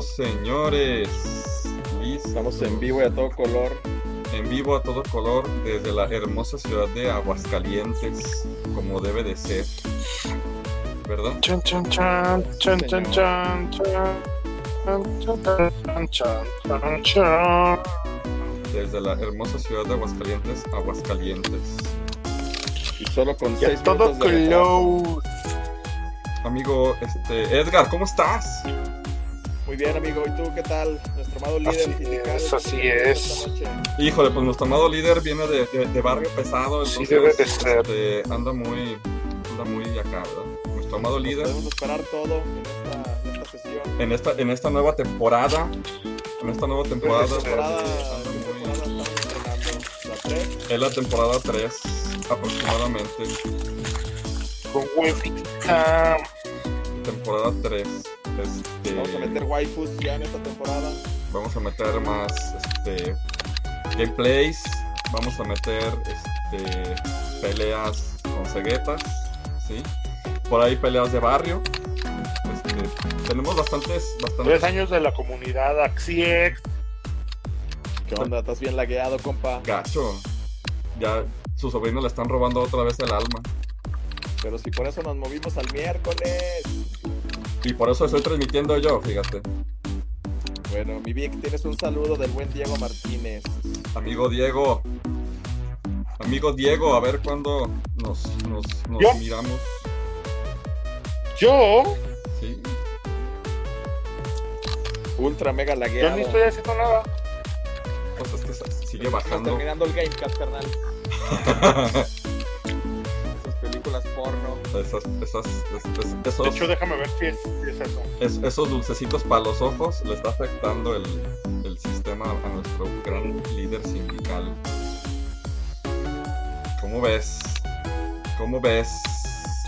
Señores. Listo. Estamos en vivo y a todo color. En vivo a todo color desde la hermosa ciudad de Aguascalientes, como debe de ser. ¿Verdad? Chan, chan, chan, chan, chan, chan, chan. Chan, chan, chan, chan, chan, chan. Desde la hermosa ciudad de Aguascalientes, Aguascalientes. Y solo con seis todo minutos de close. Amigo, este, Edgar, ¿cómo estás? Muy bien, amigo. ¿Y tú qué tal? Nuestro amado líder Así sindical. es, así ¿qué tal es. Híjole, pues nuestro amado líder viene de, de- de barrio pesado, Sí, entonces debe de ser. este, anda muy, anda muy acá, ¿verdad? Nuestro amado líder Podemos esperar todo en esta, en esta sesión. en esta, en esta nueva temporada, en esta nueva temporada, Debe de ser. temporada, anda ¿qué muy- temporada estamos estrenando? ¿La 3? es la temporada 3 aproximadamente, Con temporada 3. Este, Vamos a meter waifus ya en esta temporada. vamos a meter más este, gameplays, vamos a meter este, peleas con ceguetas, ¿sí? Por ahí peleas de barrio. Este, tenemos bastantes, Tres bastantes años de la comunidad Axiex. ¿Qué onda? ¿Estás bien lagueado, compa? gacho. Ya sus sobrinos le están robando otra vez el alma. Pero si por eso nos movimos al miércoles. Y por eso estoy transmitiendo yo, fíjate. Bueno, mi Vic, tienes un saludo del buen Diego Martínez. Amigo Diego. Amigo Diego, a ver cuándo nos, nos, nos ¿Yo? miramos. Yo, Sí. Ultra mega yo lagueado. ni estoy haciendo nada. Pues es que sigue bajando. terminando el Gamecast, carnal. Películas porno. esas, De esos, hecho, déjame ver si es, si es eso. es- esos dulcecitos para los ojos le está afectando el, el sistema a nuestro gran líder sindical. ¿Cómo ves? ¿Cómo ves,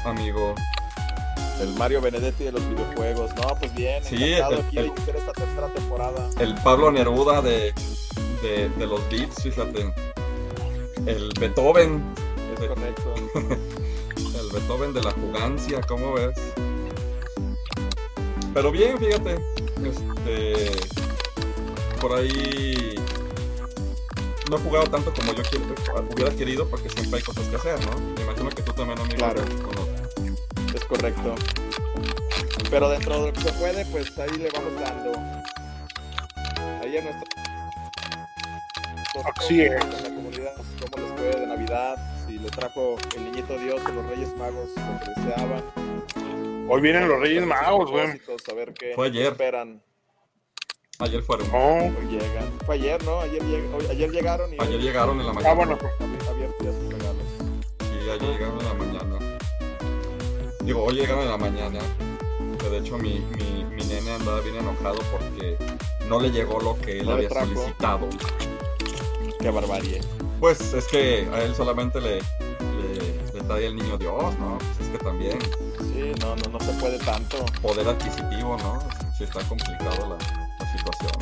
amigo? El Mario Benedetti de los videojuegos. No, pues bien. Sí, encantado el- aquí el- esta tercera temporada. El Pablo Neruda de, de, de los beats, fíjate. El Beethoven, Es correcto. Beethoven de la jugancia, ¿cómo ves? Pero bien, fíjate. Este. Por ahí. No he jugado tanto como yo quiero, hubiera querido porque siempre hay cosas que hacer, ¿no? Me imagino que tú también, amigo. Claro. con- Es correcto. Pero dentro de lo que se puede, pues ahí le vamos dando. Ahí a nuestro. Así es. En la comunidad, cómo les fue de Navidad, les trajo el niñito Dios o los Reyes Magos lo que deseaban. Hoy vienen los Reyes Magos, güey. Propósitos, A ver qué Fue ayer. esperan. Ayer fueron. No. Hoy llegan. Fue ayer, ¿no? Ayer, lleg- hoy- ayer llegaron y Ayer llegaron en la mañana. Ah, bueno, Abi- abierto ya sus regalos. Sí, ayer llegaron en la mañana. Digo, hoy llegaron en la mañana. Que de hecho mi, mi, mi nene andaba bien enojado porque no le llegó lo que él No le había trajo. solicitado. Qué barbarie. Pues es que a él solamente le, le, le trae el niño Dios, ¿no? Pues es que también Sí, no, no, no se puede tanto. poder adquisitivo, ¿no? Sí está complicado la, la situación.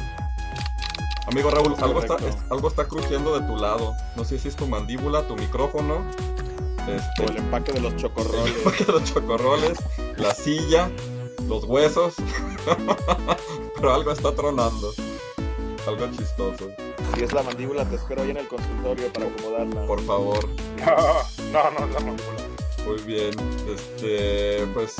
Amigo Raúl, algo está, es- algo está crujiendo de tu lado. No sé si es tu mandíbula, tu micrófono. Este, O el empaque de los chocorroles. Porque los chocorroles, la silla, los huesos. Pero algo está tronando. Algo chistoso. Si es la mandíbula, te espero ahí en el consultorio para acomodarla. Por favor. no, no, no, no. Muy bien. Este, pues.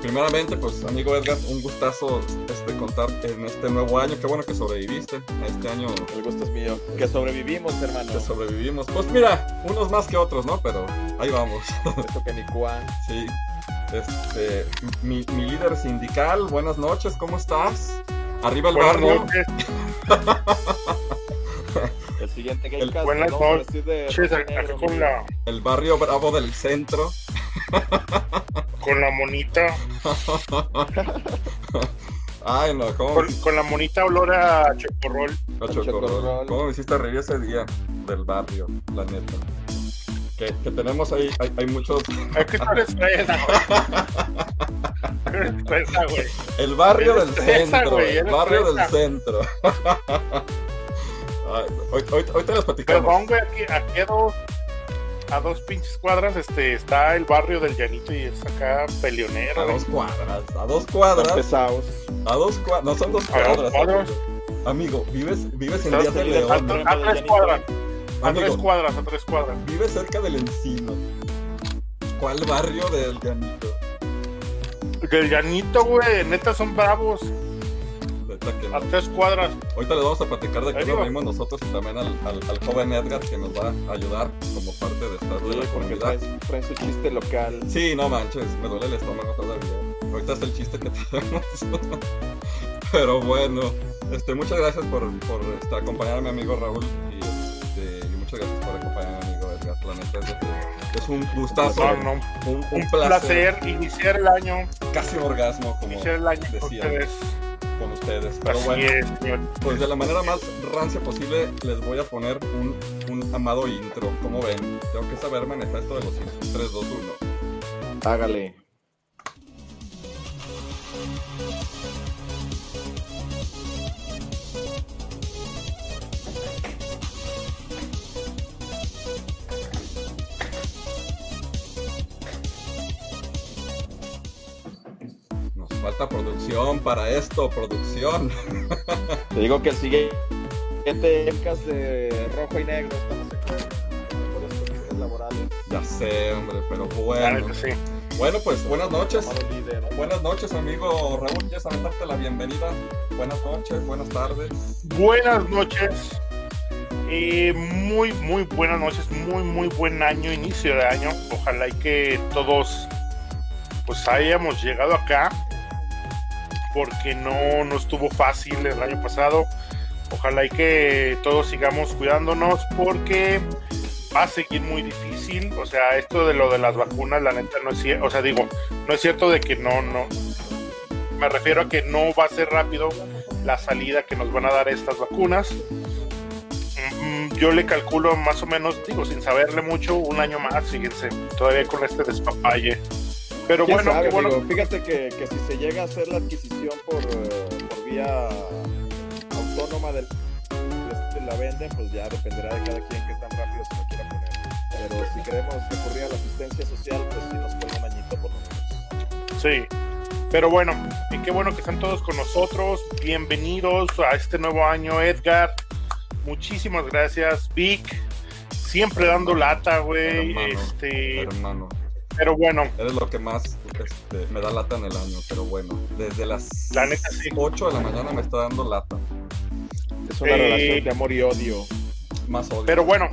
Primeramente, pues, amigo Edgar, un gustazo este, contar en este nuevo año. Qué bueno que sobreviviste a este año El gusto es mío. Que sobrevivimos, hermano. que sobrevivimos. Pues mira, unos más que otros, ¿no? Pero ahí vamos. Esto que ni cuán. Sí. Este, mi, mi líder sindical, buenas noches, ¿cómo estás? Arriba el Buenas barrio. noches. El siguiente El- buenas noches, de acá negro, con amigo. la, El barrio bravo del centro. con la monita, Ay, no, ¿cómo con, con la monita olor a chocorrol. a Con chocorrol? chocorrol. ¿Cómo me hiciste reír ese día del barrio, la neta? Que, que tenemos ahí, hay, hay muchos. Es que tú eres fresa, güey. El barrio del centro, güey, el barrio del centro. Ay, hoy, hoy, hoy te las platicamos. Perdón, güey, aquí, aquí a dos, a dos pinches cuadras este está el barrio del Llanito y es acá A peleonero. dos cuadras, a dos cuadras, Pesados. a dos cuadras, no son dos A dos cuadras. Amigo, vives, vives en Díaz de León. A tres cuadras, a tres cuadras, a tres cuadras. vives cerca del Encino. ¿Cuál barrio del Llanito? Del Llanito, güey, neta son bravos. A tres cuadras. Ahorita les vamos a platicar de qué nos reímos nosotros y también al, al, al joven Edgar que nos va a ayudar como parte de esta de Sí, la porque comunidad. traen su chiste local. Sí, no manches, me duele el estómago todavía. Ahorita es el chiste que tenemos. Pero bueno, este, muchas gracias por, por este, acompañar a mi amigo Raúl y muchas gracias por acompañar a mi amigo Edgar. La neta es, de es un gustazo, No, no, un, un un placer, placer iniciar el año, casi orgasmo como iniciar el año con decía. ustedes. con ustedes. Pero Así bueno, es, pues de la manera más rancia posible les voy a poner un, un amado intro. Como ven, tengo que saber manejar esto de los intros. 3, 2, 1. Hágale. Falta producción para esto, producción. Te digo que el siguiente podcast de rojo y negro estamos aquí en mejores condiciones laborales. Ya sé, hombre, pero bueno. sí. Bueno, pues buenas noches. Buenas noches, amigo Raúl. ¿Quieres darte la bienvenida? Buenas noches, buenas tardes. Buenas noches. Eh, muy, muy buenas noches. Muy, muy buen año, inicio de año. Ojalá y que todos pues hayamos llegado acá. Porque no, no estuvo fácil el año pasado. Ojalá y que todos sigamos cuidándonos porque va a seguir muy difícil. O sea, esto de lo de las vacunas, la neta no es cierto. O sea, digo, no es cierto de que no, no. Me refiero a que no va a ser rápido la salida que nos van a dar estas vacunas. Mm, Yo le calculo más o menos, digo, sin saberle mucho, un año más, fíjense, todavía con este despapalle. Pero ¿Quién bueno, sabe, qué bueno. amigo? Fíjate que, que si se llega a hacer la adquisición por, eh, por vía autónoma del este, la venden, pues ya dependerá de cada quien qué tan rápido se lo quiera poner. Pero si queremos recurrir a la asistencia social, pues sí nos puede un añito por lo menos. Sí. Pero bueno, y qué bueno que están todos con nosotros. Bienvenidos a este nuevo año, Edgar. Muchísimas gracias, Vic. Siempre dando lata, güey. Hermano, Este, Hermano, pero bueno, eres lo que más este, me da lata en el año, pero bueno, desde las La neta, sí. 8 de la mañana me está dando lata. Es una Eh, relación de amor y odio. Más odio. Pero bueno,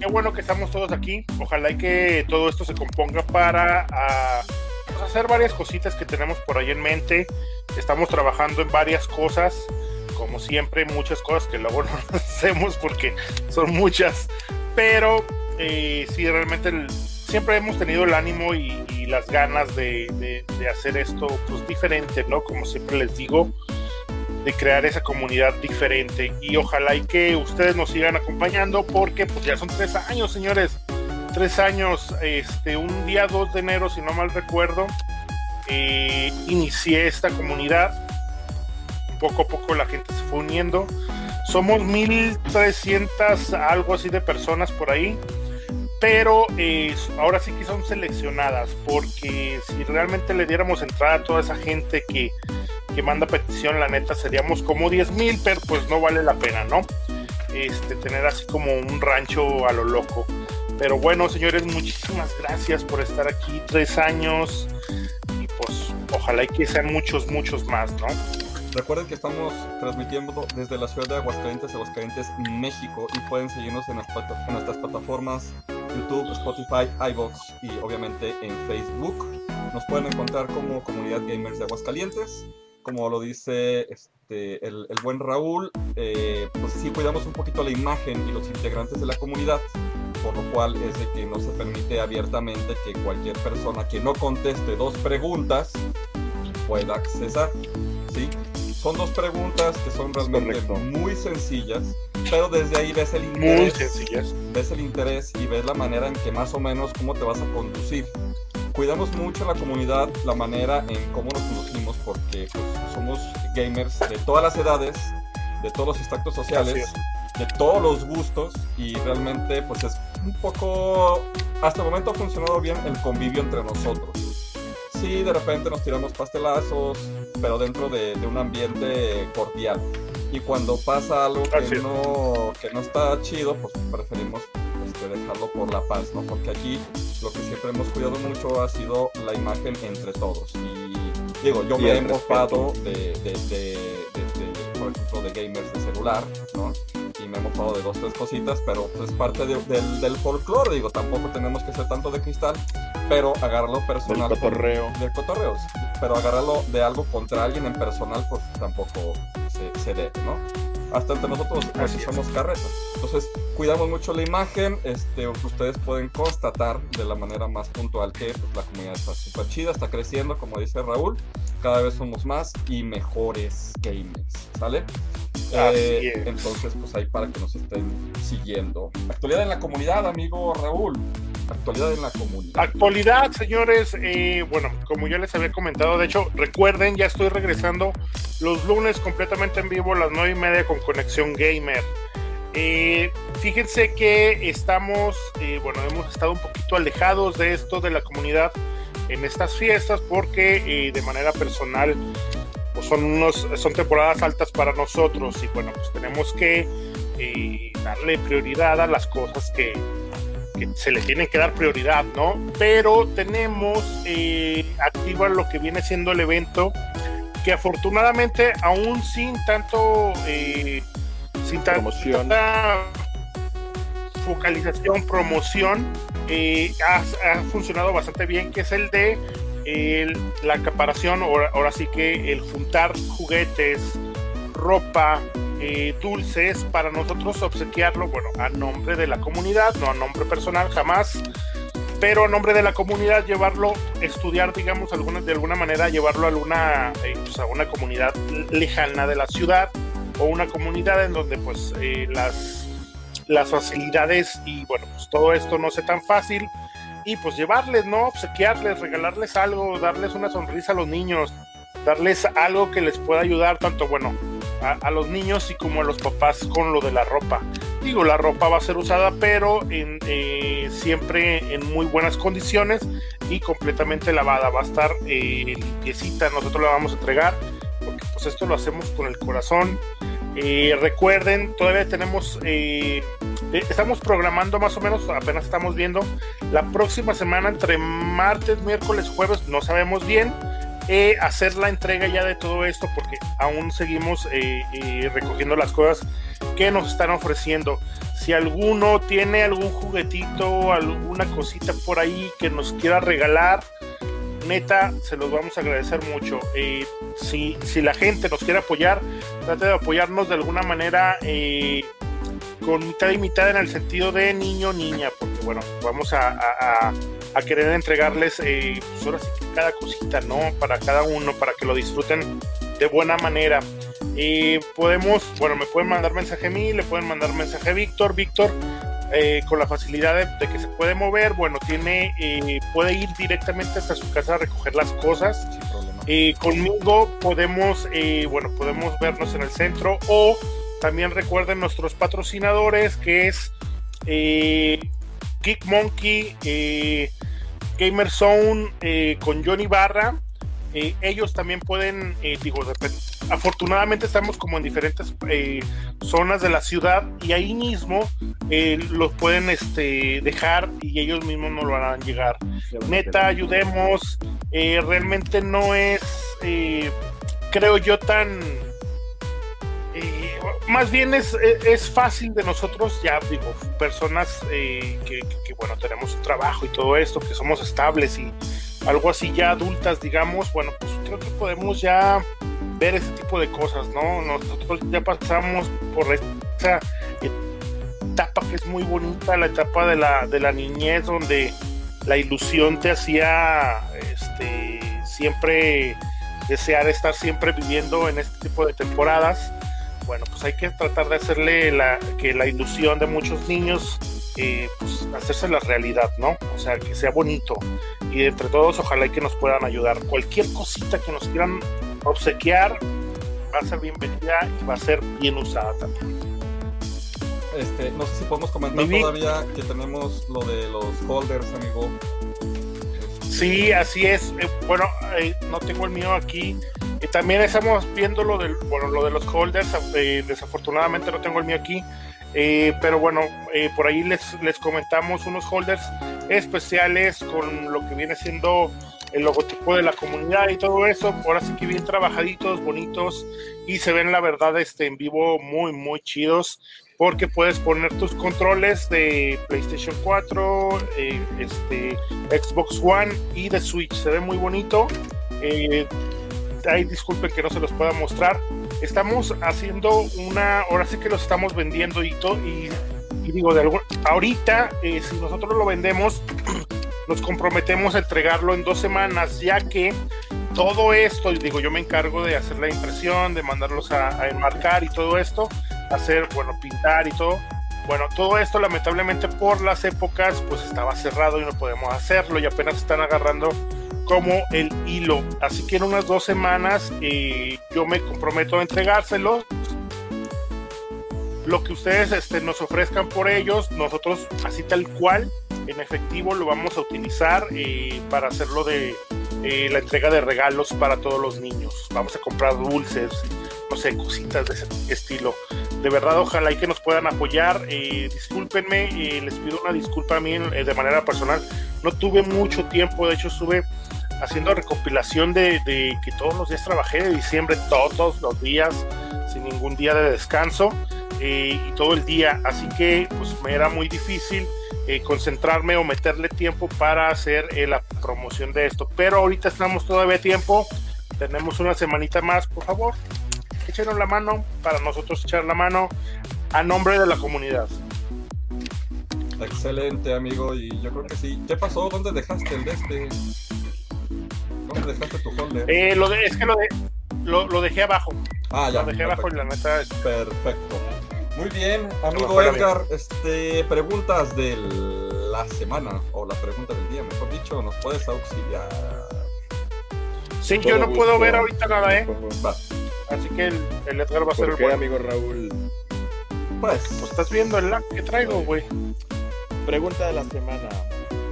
qué bueno que estamos todos aquí. Ojalá y que todo esto se componga para ah, pues, hacer varias cositas que tenemos por ahí en mente. Estamos trabajando en varias cosas, como siempre, muchas cosas que luego no hacemos porque son muchas. Pero eh, sí, realmente el- siempre hemos tenido el ánimo y, las ganas de hacer esto pues diferente, ¿no? Como siempre les digo de crear esa comunidad diferente. Y ojalá y que ustedes nos sigan acompañando porque pues ya son tres años señores. Tres años este un día 2 de enero si no mal recuerdo eh, inicié esta comunidad. Poco a poco la gente se fue uniendo. Somos 1300 algo así de personas por ahí pero eh, ahora sí que son seleccionadas porque si realmente le diéramos entrada a toda esa gente que que manda petición, la neta seríamos como 10 mil, pero pues no vale la pena, ¿no? Este, tener así como un rancho a lo loco. Pero bueno, señores, muchísimas gracias por estar aquí tres años y pues ojalá y que sean muchos, muchos más, ¿no? Recuerden que estamos transmitiendo desde la ciudad de Aguascalientes, Aguascalientes, México, y pueden seguirnos en, las en nuestras plataformas YouTube, Spotify, iVoox y obviamente en Facebook. Nos pueden encontrar como Comunidad Gamers de Aguascalientes. Como lo dice este, el, el buen Raúl, eh, pues sí cuidamos un poquito la imagen y los integrantes de la comunidad, por lo cual es de que no se permite abiertamente que cualquier persona que no conteste dos preguntas pueda accesar. ¿sí? Son dos preguntas que son realmente correcto. muy sencillas, pero desde ahí ves el Muy interés, sencillas. ves el interés y ves la manera en que más o menos cómo te vas a conducir. Cuidamos mucho la comunidad, la manera en cómo nos conducimos, porque pues, somos gamers de todas las edades, de todos los extractos sociales, de todos los gustos y realmente pues es un poco, hasta el momento ha funcionado bien el convivio entre nosotros. Sí, de repente nos tiramos pastelazos, pero dentro de, un ambiente cordial. Y cuando pasa algo que no, que no está chido, pues preferimos este, dejarlo por la paz, ¿no? Porque aquí lo que siempre hemos cuidado mucho ha sido la imagen entre todos. Y digo, yo me he mofado de, de, de, por ejemplo, de gamers de celular, ¿no? Y me he mofado de dos, tres cositas, pero pues es parte del, del folclore, digo, tampoco tenemos que ser tanto de cristal, pero agarrarlo personal. Del cotorreo. Del cotorreo, pero agarrarlo de algo contra alguien en personal, pues tampoco se, se debe, ¿no? Hasta entre nosotros aquí somos carretas. Entonces, cuidamos mucho la imagen. Este, ustedes pueden constatar de la manera más puntual que pues, la comunidad está súper chida, está creciendo, como dice Raúl. Cada vez somos más y mejores gamers, ¿sale? Eh, entonces, pues ahí para que nos estén siguiendo. Actualidad en la comunidad, amigo Raúl. Actualidad en la comunidad. Actualidad, señores. Eh, bueno, como ya les había comentado, de hecho, recuerden, ya estoy regresando los lunes completamente en vivo a las nueve y media con Conexión Gamer. Eh, fíjense que estamos, bueno, hemos estado un poquito alejados de esto de la comunidad en estas fiestas porque de manera personal pues son, unos, son temporadas altas para nosotros y bueno, pues tenemos que eh, darle prioridad a las cosas que, se le tienen que dar prioridad, ¿no? Pero tenemos eh, activa lo que viene siendo el evento que afortunadamente aún sin tanto eh, sin promoción. tanta focalización, promoción, ha, ha, funcionado bastante bien, que es el de la acaparación, ahora, sí que el juntar juguetes, ropa, eh, dulces para nosotros obsequiarlo, bueno, a nombre de la comunidad, no a nombre personal jamás, pero a nombre de la comunidad llevarlo, estudiar, digamos, alguna, de alguna manera, llevarlo a una, eh, pues, a una comunidad lejana de la ciudad o una comunidad en donde pues eh, las, las facilidades y bueno, pues todo esto no sea tan fácil y pues llevarles, ¿no? Obsequiarles, regalarles algo, darles una sonrisa a los niños, darles algo que les pueda ayudar tanto, bueno, a, los niños y como a los papás con lo de la ropa. Digo, la ropa va a ser usada, pero en, eh, siempre en muy buenas condiciones y completamente lavada. Va a estar eh, limpiecita, nosotros la vamos a entregar, porque pues esto lo hacemos con el corazón. Eh, recuerden, todavía tenemos eh, estamos programando más o menos, apenas estamos viendo, la próxima semana entre martes, miércoles, jueves, no sabemos bien, eh, hacer la entrega ya de todo esto porque aún seguimos eh, recogiendo las cosas que nos están ofreciendo. Si alguno tiene algún juguetito, alguna cosita por ahí que nos quiera regalar, neta, se los vamos a agradecer mucho. si, si la gente nos quiere apoyar, trate de apoyarnos de alguna manera con mitad y mitad en el sentido de niño-niña, porque bueno, vamos a, querer entregarles eh, pues ahora sí cada cosita, ¿no? Para cada uno, para que lo disfruten de buena manera. Eh, podemos, bueno, me pueden mandar mensaje a mí, le pueden mandar mensaje a Víctor. Víctor, eh, con la facilidad de, que se puede mover, bueno, tiene, eh, puede ir directamente hasta su casa a recoger las cosas. conmigo podemos, bueno, podemos vernos en el centro o también recuerden nuestros patrocinadores que es eh, Geek Monkey, eh, Gamer Zone eh, con Johnny Barra. Ellos también pueden, digo, afortunadamente estamos como en diferentes zonas de la ciudad y ahí mismo los pueden este, dejar y ellos mismos nos lo harán llegar. Neta, ayudemos. realmente no es, creo yo, tan más bien es, es, fácil de nosotros, ya digo, personas eh, que, bueno, tenemos un trabajo y todo esto, que somos estables y algo así ya adultas, digamos, bueno, pues creo que podemos ya ver ese tipo de cosas, ¿no? Nosotros ya pasamos por esa etapa que es muy bonita, la etapa de la, de la niñez, donde la ilusión te hacía este, siempre desear estar siempre viviendo en este tipo de temporadas bueno, pues hay que tratar de hacerle la, que la ilusión de muchos niños, eh, pues hacerse la realidad, ¿no? O sea, que sea bonito. Y entre todos, ojalá y que nos puedan ayudar. Cualquier cosita que nos quieran obsequiar va a ser bienvenida y va a ser bien usada también. este, no sé si podemos comentar todavía que tenemos lo de los holders, amigo. Sí, así es. Eh, bueno, eh, no tengo el mío aquí. Y también estamos viendo lo del, bueno, lo de los holders. eh, desafortunadamente no tengo el mío aquí. Eh, pero bueno, eh, por ahí les, les comentamos unos holders especiales con lo que viene siendo el logotipo de la comunidad y todo eso. Ahora sí que bien trabajaditos, bonitos y se ven la verdad este, en vivo muy, muy chidos. Porque puedes poner tus controles de PlayStation 4, eh, este, Xbox One y de Switch. Se ve muy bonito. Eh, que no se los pueda mostrar. Estamos haciendo una, ahora sí que los estamos vendiendo y todo. Y, y digo, de algún- ahorita, eh, si nosotros lo vendemos, nos comprometemos a entregarlo en dos semanas, ya que todo esto, y digo, yo me encargo de hacer la impresión, de mandarlos a, a enmarcar y todo esto, hacer, bueno, pintar y todo. Bueno, todo esto lamentablemente por las épocas pues estaba cerrado y no podemos hacerlo y apenas están agarrando como el hilo. Así que en unas dos semanas eh, yo me comprometo a entregárselos. Lo que ustedes este, nos ofrezcan por ellos, nosotros así tal cual, en efectivo, lo vamos a utilizar eh, para hacerlo de eh, la entrega de regalos para todos los niños. Vamos a comprar dulces, no sé, cositas de ese estilo. De verdad, ojalá y que nos puedan apoyar. Eh, discúlpenme, eh, les pido una disculpa a mí de manera personal. No tuve mucho tiempo, de hecho estuve haciendo recopilación de que todos los días trabajé de diciembre, todos los días, sin ningún día de descanso eh, y todo el día. Así que pues me era muy difícil eh, concentrarme o meterle tiempo para hacer eh, la promoción de esto. Pero ahorita estamos todavía a tiempo. Tenemos una semanita más, por favor. Échenos la mano para nosotros echar la mano a nombre de la comunidad. Excelente, amigo, y yo creo que sí. ¿Qué pasó? ¿Dónde dejaste el de este? ¿Dónde dejaste tu holder? Eh, lo de, es que lo, de, lo, lo dejé abajo. ah, ya. Lo dejé abajo y la neta es Perfecto. Muy bien, amigo Edgar, este, preguntas de la semana, o la pregunta del día, mejor dicho, nos puedes auxiliar. Sí, Todo yo no puedo gusto. ver ahorita nada, ¿eh? Va, Así que el, el Edgar va a ser ¿Por el qué, bueno. amigo Raúl? pues, Pues estás viendo el lag que traigo, güey. Pregunta de la semana.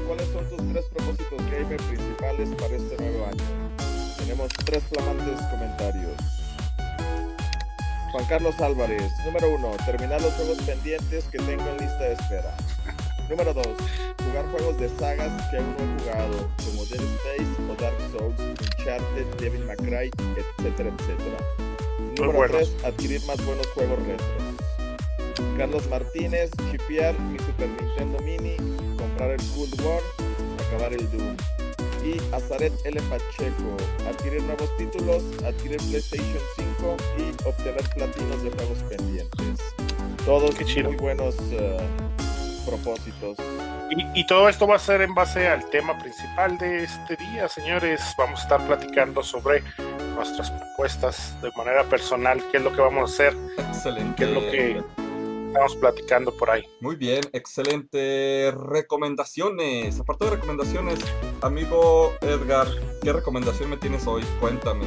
¿Cuáles son tus tres propósitos gamer principales para este nuevo año? Tenemos tres flamantes comentarios. Juan Carlos Álvarez, número uno, terminar los juegos pendientes que tengo en lista de espera. Número dos, jugar juegos de sagas que aún no he jugado, como Dead Space o Dark Souls, Uncharted, Devil May Cry, etcétera, etcétera. Número buenos. 3, adquirir más buenos juegos retros. Carlos Martínez, chipear mi Super Nintendo Mini, comprar el Cool War, acabar el Doom. Y Azaret L. Pacheco, adquirir nuevos títulos, adquirir PlayStation 5 y obtener platinos de juegos pendientes. Todos Qué chido. muy buenos eh, propósitos. Y, y todo esto va a ser en base al tema principal de este día, señores. Vamos a estar platicando sobre nuestras propuestas de manera personal, qué es lo que vamos a hacer, excelente. qué es lo que estamos platicando por ahí. Muy bien, excelente. Recomendaciones. Aparte de recomendaciones, amigo Edgar, ¿qué recomendación me tienes hoy? Cuéntame.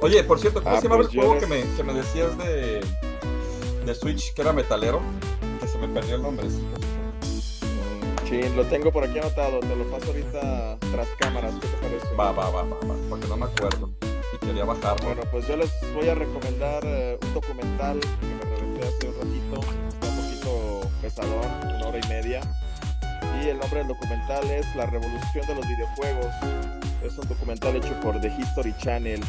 Oye, por cierto, ¿cómo Ah, se llama pues el juego que, me, que me decías de, de Switch que era metalero? Que se me perdió el nombre. Chin, lo tengo por aquí anotado, te lo paso ahorita tras cámaras, ¿qué te parece? Va, va, va, va, va, porque no me acuerdo. Y quería bajarlo. Bueno, pues yo les voy a recomendar eh, un documental que me reventé hace un ratito, pesadón, una hora y media. Y el nombre del documental es La Revolución de los Videojuegos. Es un documental hecho por The History Channel.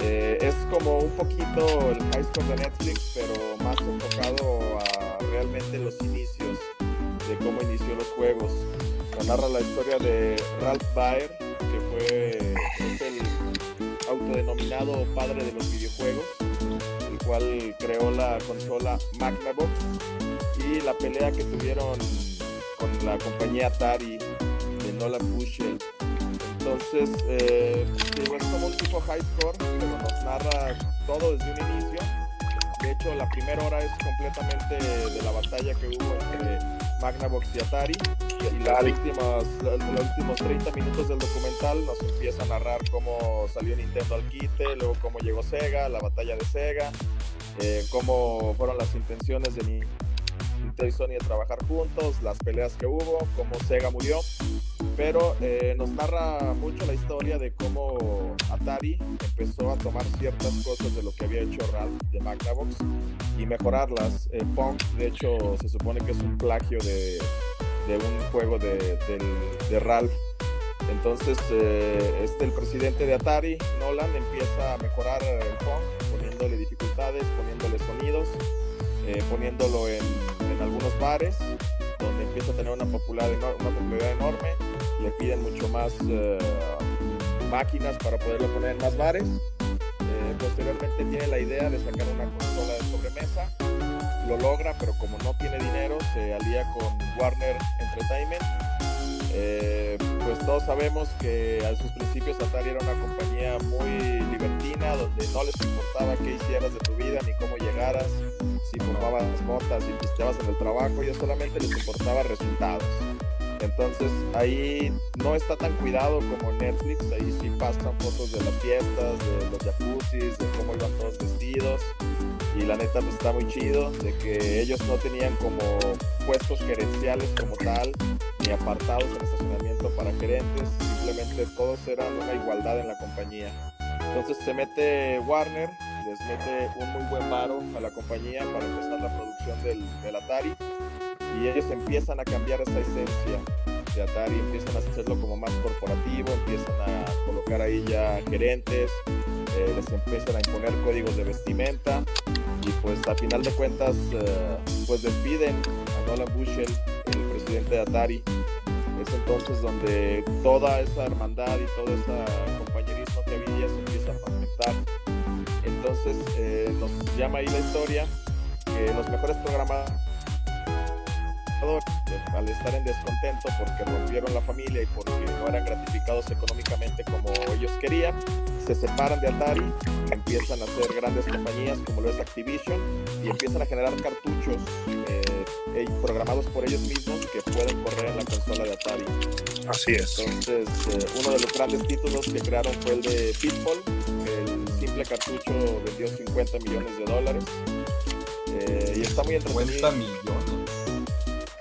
Eh, es como un poquito el High Score de Netflix, pero más enfocado a realmente los inicios de cómo inició los juegos. Narra la historia de Ralph Baer, que fue el autodenominado padre de los videojuegos, el cual creó la consola Magnavox y la pelea que tuvieron con la compañía Atari de Nolan Bushel. Entonces, eh, digo, es como un tipo high score, pero nos narra todo desde un inicio. De hecho, la primera hora es completamente de la batalla que hubo entre Magnavox y Atari. Y las últimas, los, últimos 30 minutos del documental nos empieza a narrar cómo salió Nintendo al quite, luego cómo llegó Sega, la batalla de Sega, eh, cómo fueron las intenciones de Ni- Y Sony de trabajar juntos, las peleas que hubo, cómo Sega murió. Pero eh, nos narra mucho la historia de cómo Atari empezó a tomar ciertas cosas de lo que había hecho Ralph de Magnavox y mejorarlas. Eh, Punk, de hecho, se supone que es un plagio de, de un juego de, de Ralph entonces, eh, este, el presidente de Atari, Nolan, empieza a mejorar el Pong, poniéndole dificultades, poniéndole sonidos, eh, poniéndolo en, algunos bares, donde empieza a tener una popularidad, una popularidad enorme. Le piden mucho más eh, máquinas para poderlo poner en más bares. posteriormente tiene la idea de sacar una consola de sobremesa. Lo logra, pero como no tiene dinero, se alía con Warner Entertainment eh, pues todos sabemos que a sus principios Atari era una compañía muy libertina, donde no les importaba qué hicieras de tu vida ni cómo llegaras, si fumabas motas, si pisteabas en el trabajo, ellos solamente les importaba resultados. Entonces ahí no está tan cuidado como Netflix, ahí sí pasan fotos de las fiestas, de los jacuzzis, de cómo iban todos vestidos. Y la neta pues está muy chido, de que ellos no tenían como puestos gerenciales como tal, ni apartados en estacionamiento para gerentes, simplemente todos eran una igualdad en la compañía. Entonces se mete Warner, les mete un muy buen varo a la compañía para empezar la producción del, del Atari y ellos empiezan a cambiar esa esencia de Atari, empiezan a hacerlo como más corporativo, empiezan a colocar ahí ya gerentes, eh, les empiezan a imponer códigos de vestimenta y pues a final de cuentas eh, pues despiden a Nolan Bushell, el presidente de Atari. Es entonces donde toda esa hermandad y todo ese compañerismo que había se empieza a fragmentar. Entonces eh, nos llama ahí la historia que los mejores programas al estar en descontento porque rompieron la familia y porque no eran gratificados económicamente como ellos querían, se separan de Atari, empiezan a hacer grandes compañías como lo es Activision y empiezan a generar cartuchos eh, programados por ellos mismos que pueden correr en la consola de Atari. Así es. Entonces, eh, uno de los grandes títulos que crearon fue el de Pitfall. El simple cartucho vendió 50 millones de dólares. Eh, y está muy entretenido. 50 millones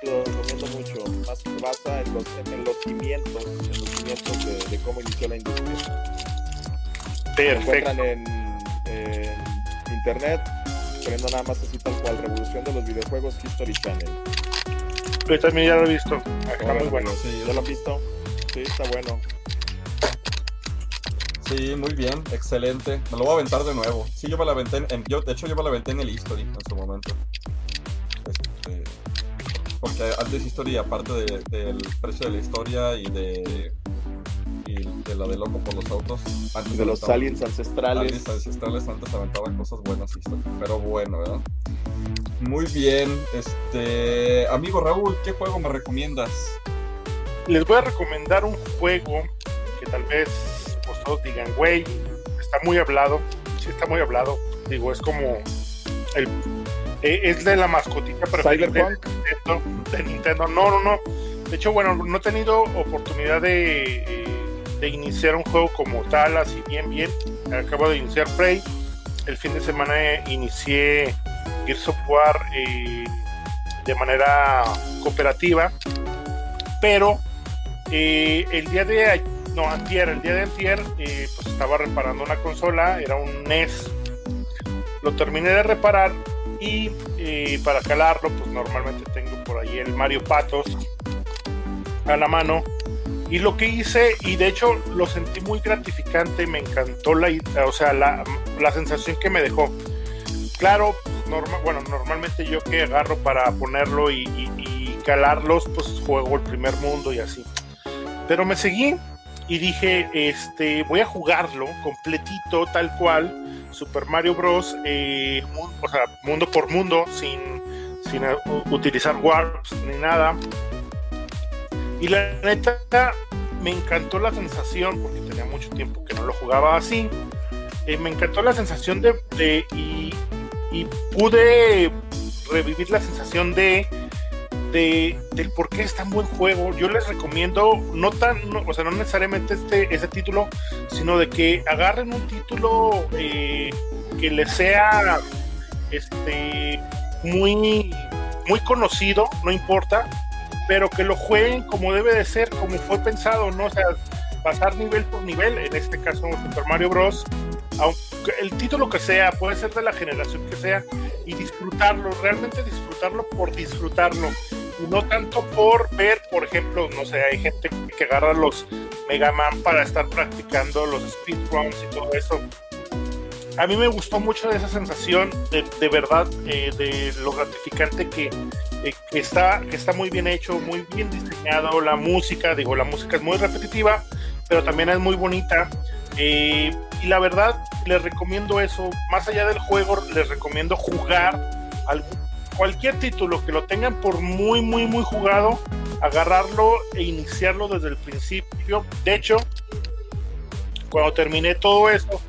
lo recomiendo mucho, más que basa en los, en los cimientos, en los cimientos de, de cómo inició la industria. Perfecto. Lo encuentran en, en, internet, poniendo nada más así tal cual, Revolución de los Videojuegos History Channel. Yo también ya lo he visto, está muy bueno. Sí, ¿Ya lo has visto? Sí, está bueno. Sí, muy bien, excelente. Me lo voy a aventar de nuevo. Sí, yo me la aventé en, yo, de hecho yo me la aventé en el History en su momento. Porque antes historia, aparte del precio de la historia y de, y de la de loco por los autos, antes de los aliens ancestrales. Aliens ancestrales antes aventaban cosas buenas, pero bueno, ¿verdad? Muy bien, este amigo Raúl, ¿qué juego me recomiendas? Les voy a recomendar un juego que tal vez pues todos digan, güey, está muy hablado, sí está muy hablado, digo, es como el eh, es de la mascotita preferida de Nintendo, de Nintendo. No, no, no. De hecho, bueno, no he tenido oportunidad de, eh, de iniciar un juego como tal, así bien, bien. Acabo de iniciar Prey. El fin de semana inicié Gears of War eh, de manera cooperativa. Pero el día de no, antier, el día de antier, pues estaba reparando una consola, era un NES. Lo terminé de reparar y eh, para calarlo, pues normalmente tengo por ahí el Mario Patos a la mano. Y lo que hice, y de hecho lo sentí muy gratificante, me encantó la, o sea, la, la sensación que me dejó. Claro, bueno, normalmente yo que agarro para ponerlo y calarlos, pues juego el primer mundo y así. Pero me seguí y dije, este, voy a jugarlo completito, tal cual Super Mario Bros. Eh, o sea, mundo por mundo, sin, sin utilizar warps ni nada. Y la neta, me encantó la sensación, porque tenía mucho tiempo que no lo jugaba así. Eh, me encantó la sensación de. y pude revivir la sensación de del por qué es tan buen juego. Yo les recomiendo, no tan, o sea, no necesariamente este, ese título, sino de que agarren un título eh, que les sea este muy muy conocido, no importa, pero que lo jueguen como debe de ser, como fue pensado, ¿no? O sea, pasar nivel por nivel, en este caso Super Mario Bros. El título que sea, puede ser de la generación que sea, y disfrutarlo, realmente disfrutarlo por disfrutarlo, y no tanto por ver, por ejemplo, no sé, hay gente que agarra los Mega Man para estar practicando los speedruns y todo eso. A mí me gustó mucho esa sensación de, de verdad, eh, de lo gratificante que, eh, que, está, que está muy bien hecho, muy bien diseñado, la música, digo, la música es muy repetitiva, pero también es muy bonita. Eh, y la verdad, les recomiendo eso. Más allá del juego, les recomiendo jugar cualquier título que lo tengan por muy, muy, muy jugado, agarrarlo e iniciarlo desde el principio. De hecho, cuando terminé todo esto,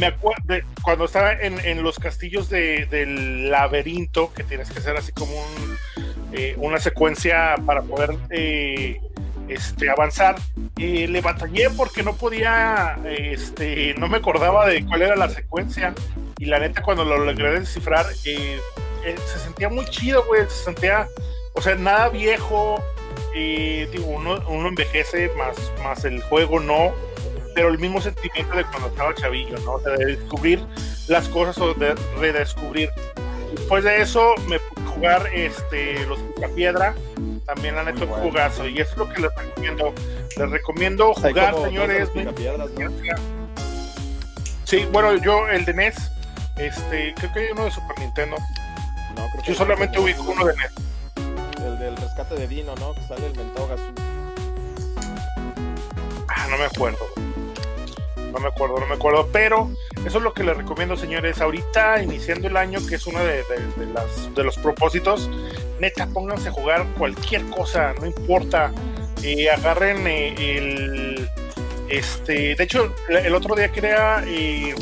me acuerdo cuando estaba en, los castillos del laberinto, que tienes que hacer así como eh, una secuencia para poder eh, este, avanzar. Eh, le batallé porque no podía, este, no me acordaba de cuál era la secuencia. Y la neta, cuando lo logré descifrar, se sentía muy chido, güey. Se sentía, o sea, nada viejo. uno, uno envejece, más, más el juego no. Pero el mismo sentimiento de cuando estaba chavillo, ¿no? O sea, de descubrir las cosas o de redescubrir. Después de eso, me pude jugar este, los Piedra también han hecho un jugazo y eso es lo que les recomiendo. Les recomiendo jugar, señores. Sí, bueno, yo el de NES, este, creo que hay uno de Super Nintendo. No, creo yo solamente ubico uno de NES. El del rescate de Dino, ¿no? Que sale el Mentao Gazoo. Ah, no me acuerdo no me acuerdo, no me acuerdo, pero eso es lo que les recomiendo, señores. Ahorita, iniciando el año, que es uno de, las, de los propósitos, neta, pónganse a jugar cualquier cosa, no importa. Eh, agarren eh, el. Este, de hecho, el otro día quería. Eh,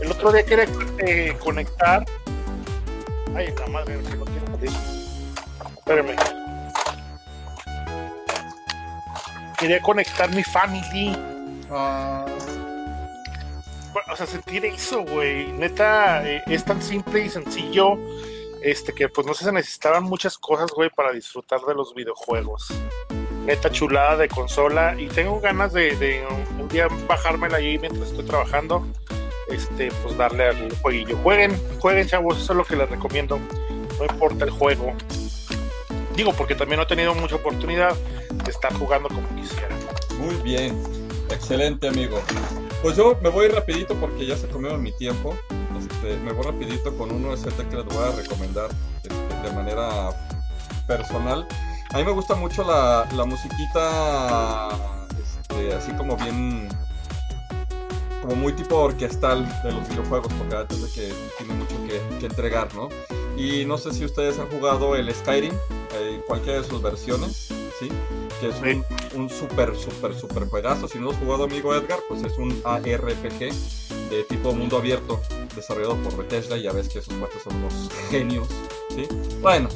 el otro día quería conectar. Ay, la madre, no lo quiero Espérenme. Quería conectar mi family. Ah. O sea, sentir eso, güey. Neta, eh, es tan simple y sencillo. Este que pues no sé, se necesitaban muchas cosas, güey, para disfrutar de los videojuegos. Neta chulada de consola. Y tengo ganas de, un, día bajármela ahí mientras estoy trabajando. Este, pues darle al jueguillo. Jueguen, jueguen, chavos, eso es lo que les recomiendo. No importa el juego. Digo, porque también no he tenido mucha oportunidad de estar jugando como quisiera. Muy bien, excelente amigo. Pues yo me voy rapidito porque ya se comió mi tiempo. Este, me voy rapidito con uno de que les voy a recomendar este, de manera personal. A mí me gusta mucho la, la musiquita, este, así como bien, como muy tipo orquestal de los videojuegos, porque de que tiene mucho que entregar, ¿no? Y no sé si ustedes han jugado el Skyrim, eh, cualquiera de sus versiones, ¿sí? Que es un, un súper, súper, súper juegazo. Si no lo has jugado, amigo Edgar, pues es un ARPG de tipo mundo abierto, desarrollado por Bethesda. Y ya ves que esos cuatro son unos genios, ¿sí? Bueno,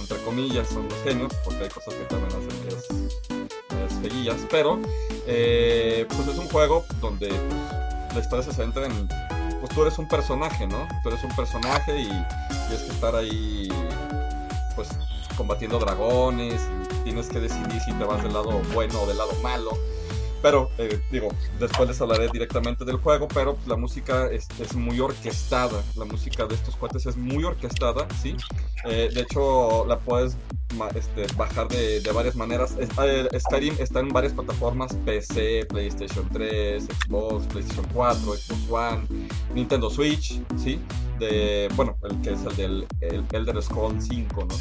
entre comillas, son unos genios, porque hay cosas que también hacen medias, feguillas. Pero, eh, pues es un juego donde pues, la historia se centra en pues tú eres un personaje, ¿no? Tú eres un personaje y tienes que estar ahí, pues, combatiendo dragones y tienes que decidir si te vas del lado bueno o del lado malo. Pero, eh, digo, después les hablaré directamente del juego, pero la música es, es muy orquestada. La música de estos cuates es muy orquestada, ¿sí? Eh, de hecho, la puedes este, bajar de, de, varias maneras. Eh, Skyrim está en varias plataformas: PC, PlayStation 3, Xbox, PlayStation 4, Xbox One, Nintendo Switch, ¿sí? De, bueno, el que es el del el Elder Scrolls 5, ¿no?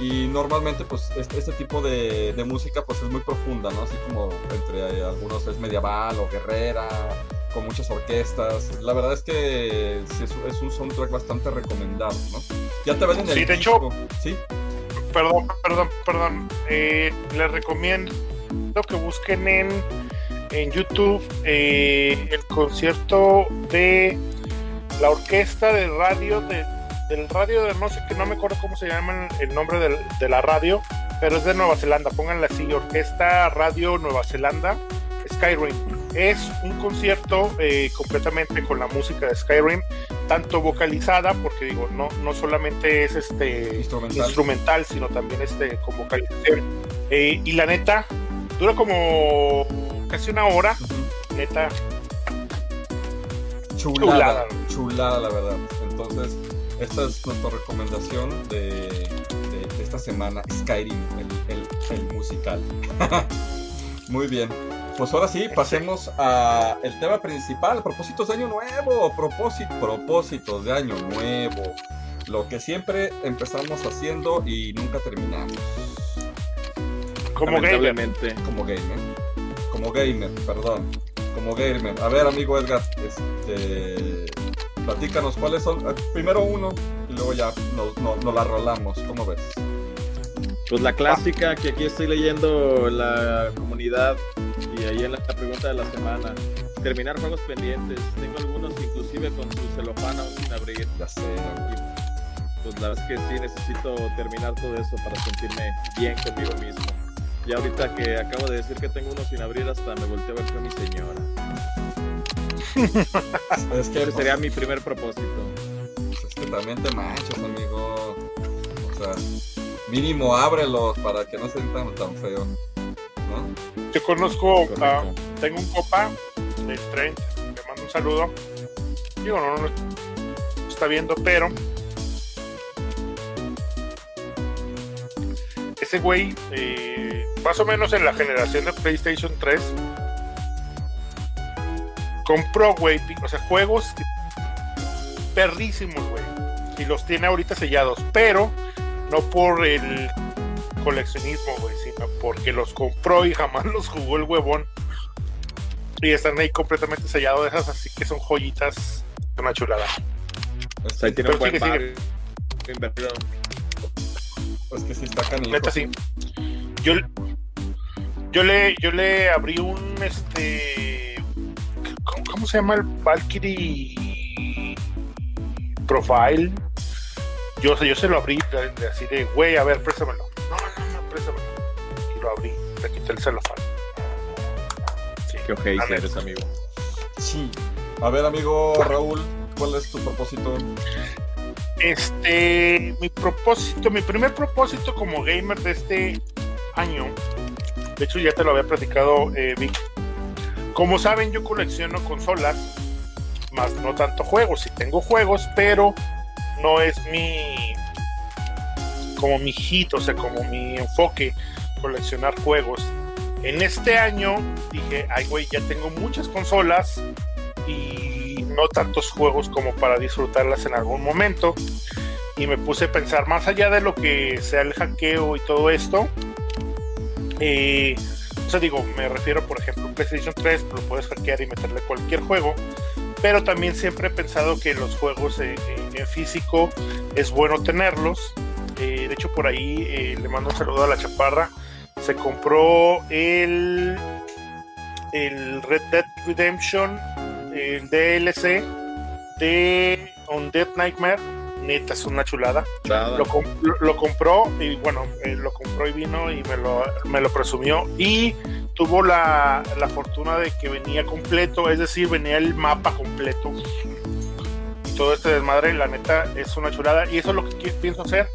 Y normalmente, pues, este, este tipo de, de, música, pues, es muy profunda, ¿no? Así como entre algunos es medieval o guerrera, con muchas orquestas. La verdad es que es, un soundtrack bastante recomendado, ¿no? Ya te ven en el Sí, de hecho, ¿sí? Perdón, perdón, perdón. Eh, les recomiendo que busquen en, en YouTube eh, el concierto de la orquesta de radio de del radio de no sé que no me acuerdo cómo se llama el nombre de la radio, pero es de Nueva Zelanda. Pónganla así, Orquesta Radio Nueva Zelanda, Skyrim. Es un concierto eh, completamente con la música de Skyrim tanto vocalizada, porque digo, no, no solamente es este Instrumental. instrumental, sino también este con vocalización. Eh, y la neta, dura como casi una hora, neta. Chulada, Chulada. chulada, la verdad. Entonces, esta es nuestra recomendación de, de- de esta semana, Skyrim, el, el- el musical. Muy bien. Pues ahora sí, pasemos a el tema principal, propósitos de año nuevo, propósito, propósitos de año nuevo. Lo que siempre empezamos haciendo y nunca terminamos. Como gamer. Como gamer. Como gamer, perdón. Como gamer. A ver, amigo Edgar, este, platícanos cuáles son. eh, Primero uno y luego ya nos, no- nos la rolamos. ¿Cómo ves? Pues la clásica que aquí estoy leyendo en la comunidad y ahí en la pregunta de la semana. Terminar juegos pendientes. Tengo algunos inclusive con su celofán aún sin abrir. Ya sé. Pues la verdad es que sí necesito terminar todo eso para sentirme bien conmigo mismo. Y ahorita que acabo de decir que tengo uno sin abrir, hasta me volteé a ver con mi señora. Es que, Ese sería mi primer propósito. pues, es que también te manchas, amigo. O sea, mínimo ábrelos para que no se sientan tan feo. ¿No? Yo conozco, ah, tengo un copa del tren, le mando un saludo. Digo, no, no lo está viendo, pero ese güey, eh, más o menos en la generación de PlayStation 3, compró, güey, o sea, juegos perrísimos, güey, y los tiene ahorita sellados, pero no por el coleccionismo, güey, sino porque los compró y jamás los jugó el huevón. Y están ahí completamente sellados de esas, así que son joyitas, una chulada. O sea, ahí tiene un buen sigue, barrio invertido. es que sí está canijo. Neta sí. Yo, yo le, yo le abrí un este. ¿Cómo, cómo se llama el Valkyrie Profile? Yo, yo se lo abrí así de, güey, a ver, préstamelo. No, no, no, préstamelo. Y lo abrí, le quité el celofán. Sí. Qué La neta. eres, amigo. Sí. A ver, amigo Raúl, ¿cuál es tu propósito? Este, mi propósito, mi primer propósito como gamer de este año, de hecho ya te lo había platicado, eh, Vic. Como saben, yo colecciono consolas, más no tanto juegos. Sí tengo juegos, pero no es mi, como mi hit, o sea, como mi enfoque coleccionar juegos. En este año dije, ay, güey, ya tengo muchas consolas y no tantos juegos como para disfrutarlas en algún momento. Y me puse a pensar más allá de lo que sea el hackeo y todo esto. Eh, o sea, digo, me refiero, por ejemplo, PlayStation 3, lo puedes hackear y meterle cualquier juego. Pero también siempre he pensado que los juegos en físico es bueno tenerlos. Eh, de hecho, por ahí eh, le mando un saludo a la chaparra. Se compró el, el Red Dead Redemption, el DLC de Undead Nightmare. Neta, es una chulada. Lo, com- lo- lo compró y bueno, eh, lo compró y vino y me lo, me lo presumió. Y tuvo la, la fortuna de que venía completo, es decir, venía el mapa completo. Y todo este desmadre, la neta, es una chulada. Y eso es lo que pienso hacer.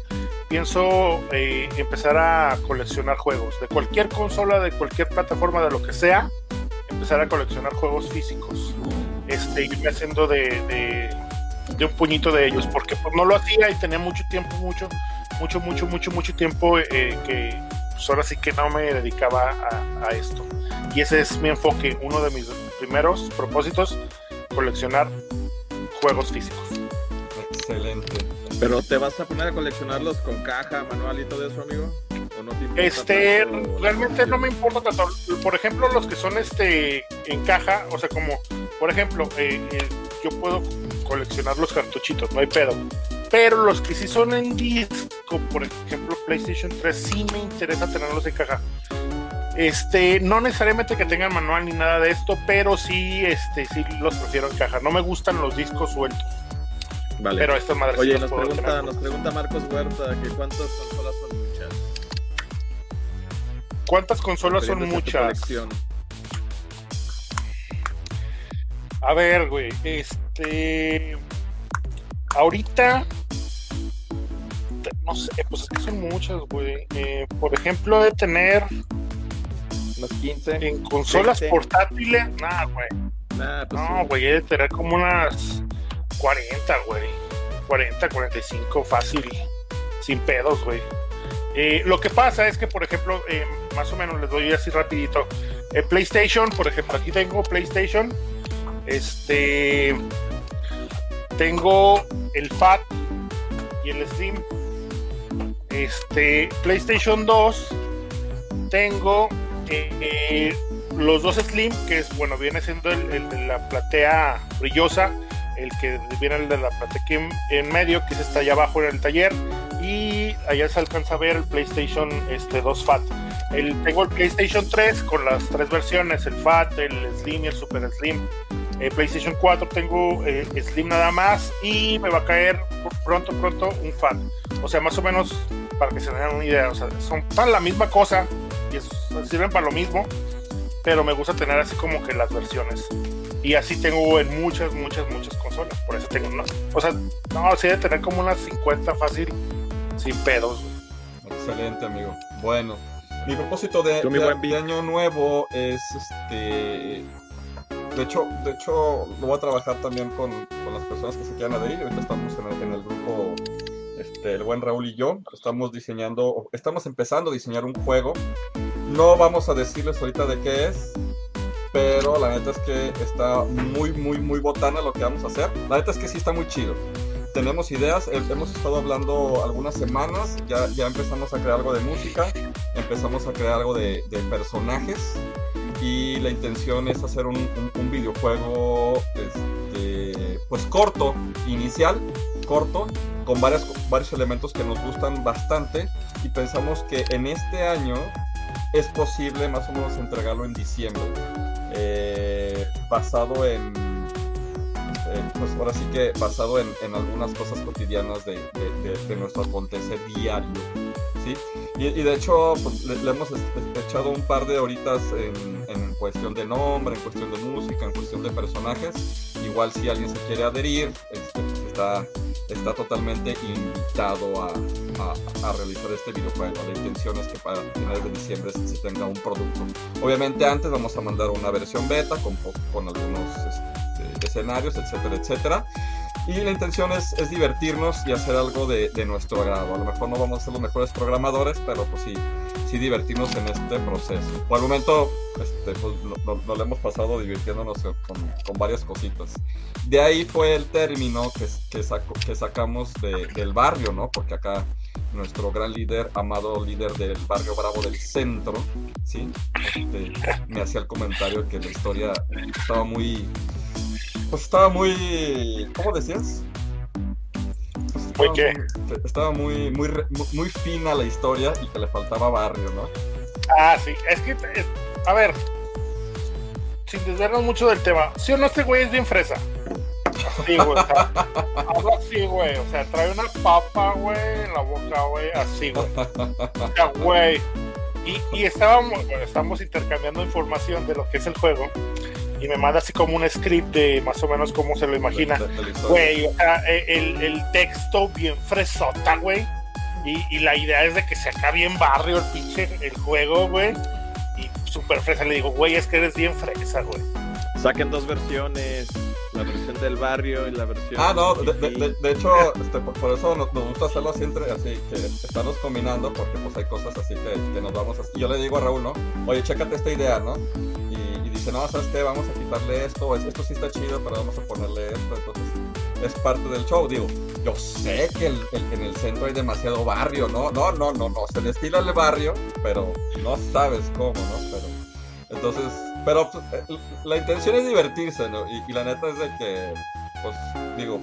Pienso eh, empezar a coleccionar juegos de cualquier consola, de cualquier plataforma, de lo que sea. Empezar a coleccionar juegos físicos. Este, irme haciendo de, de, de un puñito de ellos, porque pues, no lo hacía y tenía mucho tiempo, mucho, mucho, mucho, mucho, mucho tiempo eh, que pues, ahora sí que no me dedicaba a, a esto. Y ese es mi enfoque, uno de mis primeros propósitos, coleccionar juegos físicos. Excelente. Pero te vas a poner a coleccionarlos con caja, manual y todo eso, amigo. ¿O no te Este, tanto? realmente no me importa tanto. Por ejemplo, los que son este en caja, o sea, como, por ejemplo, eh, eh, yo puedo coleccionar los cartuchitos, no hay pedo. Pero los que sí son en disco, por ejemplo, PlayStation 3, sí me interesa tenerlos en caja. Este, no necesariamente que tengan manual ni nada de esto, pero sí, este, sí los prefiero en caja. No me gustan los discos sueltos, Vale. pero estas madres sí Oye, las nos pregunta, tener. nos pregunta Marcos Huerta que cuántas consolas son muchas. ¿Cuántas consolas son muchas? A ver, güey, este. ahorita, no sé, pues es que son muchas, güey. Eh, por ejemplo, de tener Unos 15. en consolas 20. portátiles, nada, güey. Nah, pues No, sí. güey, he de tener como unas 40, güey. 40, 45, fácil. Sin pedos, güey. Eh, lo que pasa es que, por ejemplo, eh, más o menos les doy así rapidito. El PlayStation, por ejemplo, aquí tengo PlayStation. Este... Tengo el FAT y el Slim. Este, PlayStation 2. Tengo eh, los dos Slim, que es, bueno, viene siendo el, de la platea brillosa, el que viene el de la platea en, en medio, que es está allá abajo en el taller, y allá se alcanza a ver el PlayStation este, 2 Fat. El, tengo el PlayStation 3 con las tres versiones, el Fat, el Slim y el Super Slim. Eh, PlayStation 4 tengo eh, Slim nada más y me va a caer pronto, pronto un Fat. O sea, más o menos para que se den una idea, o sea, son para la misma cosa y es- sirven para lo mismo, pero me gusta tener así como que las versiones. Y así tengo en muchas, muchas, muchas consolas. Por eso tengo una. O sea, no, sí de tener como unas 50 fácil, sin pedos. Excelente, amigo. Bueno, mi propósito de, de- de año nuevo es este. De hecho, de hecho, lo voy a trabajar también con, con las personas que se quieran adherir. Ahorita estamos en el, en el grupo, este, el buen Raúl y yo. Estamos diseñando, estamos empezando a diseñar un juego. No vamos a decirles ahorita de qué es, pero la neta es que está muy, muy, muy botana lo que vamos a hacer. La neta es que sí está muy chido tenemos ideas, he- hemos estado hablando algunas semanas, ya, ya empezamos a crear algo de música, empezamos a crear algo de, de personajes y la intención es hacer un videojuego este, pues corto, inicial, corto, con varias, varios elementos que nos gustan bastante y pensamos que en este año es posible más o menos entregarlo en diciembre, eh, basado en eh, pues ahora sí que basado en, en algunas cosas cotidianas de, de- de- de nuestro acontecer diario, ¿sí? Y, de hecho, pues, le, hemos echado un par de horitas en, en cuestión de nombre, en cuestión de música, en cuestión de personajes. Igual si alguien se quiere adherir, este, está, está totalmente invitado a, a- realizar este videojuego. La intención es que para finales de diciembre se, tenga un producto. Obviamente antes vamos a mandar una versión beta con, con algunos este, escenarios, etcétera, etcétera. Y la intención es, divertirnos y hacer algo de, nuestro agrado. A lo mejor no vamos a ser los mejores programadores, pero pues sí, sí divertirnos en este proceso. Por el momento, este, pues, no- nos lo hemos pasado divirtiéndonos con, con varias cositas. De ahí fue el término que, que, saco- que sacamos de- del barrio, ¿no? Porque acá nuestro gran líder, amado líder del barrio Bravo del centro, ¿sí? Este, me hacía el comentario que la historia estaba muy... Pues estaba muy... ¿Cómo decías? Pues ¿Muy estaba qué? muy- estaba muy, muy, muy- fina la historia y que le faltaba barrio, ¿no? Ah, sí, es que, es- a ver, sin desviarnos mucho del tema, ¿sí o no este güey es bien fresa? Así, güey, o sea, habla así, güey, o sea, trae una papa, güey, en la boca, güey, así, güey. O sea, güey. Y, y estábamos, bueno, estamos intercambiando información de lo que es el juego y me manda así como un script de más o menos cómo se lo imagina. Güey, o sea, e, el, el texto bien fresota, güey. Y, y la idea es de que se acá bien barrio el pinche el juego, güey. Y súper fresa. Le digo, güey, es que eres bien fresa, güey. Saquen dos versiones, la versión del barrio y la versión... Ah, no, de, de- de- de hecho, este, por, por eso nos, nos gusta hacerlo así, entre, así, que estarnos combinando, porque pues hay cosas así que, que nos vamos a... Y yo le digo a Raúl, ¿no? Oye, chécate esta idea, ¿no? Dice, no, ¿sabes qué? Vamos a quitarle esto, es- esto sí está chido, pero vamos a ponerle esto, entonces es parte del show, digo, yo sé que en el centro hay demasiado barrio, ¿no? No, no, no, no, se le estila el barrio, pero no sabes cómo, ¿no? Pero, entonces, pero pues, eh, la intención es divertirse, ¿no? Y, y la neta es de que, pues, digo,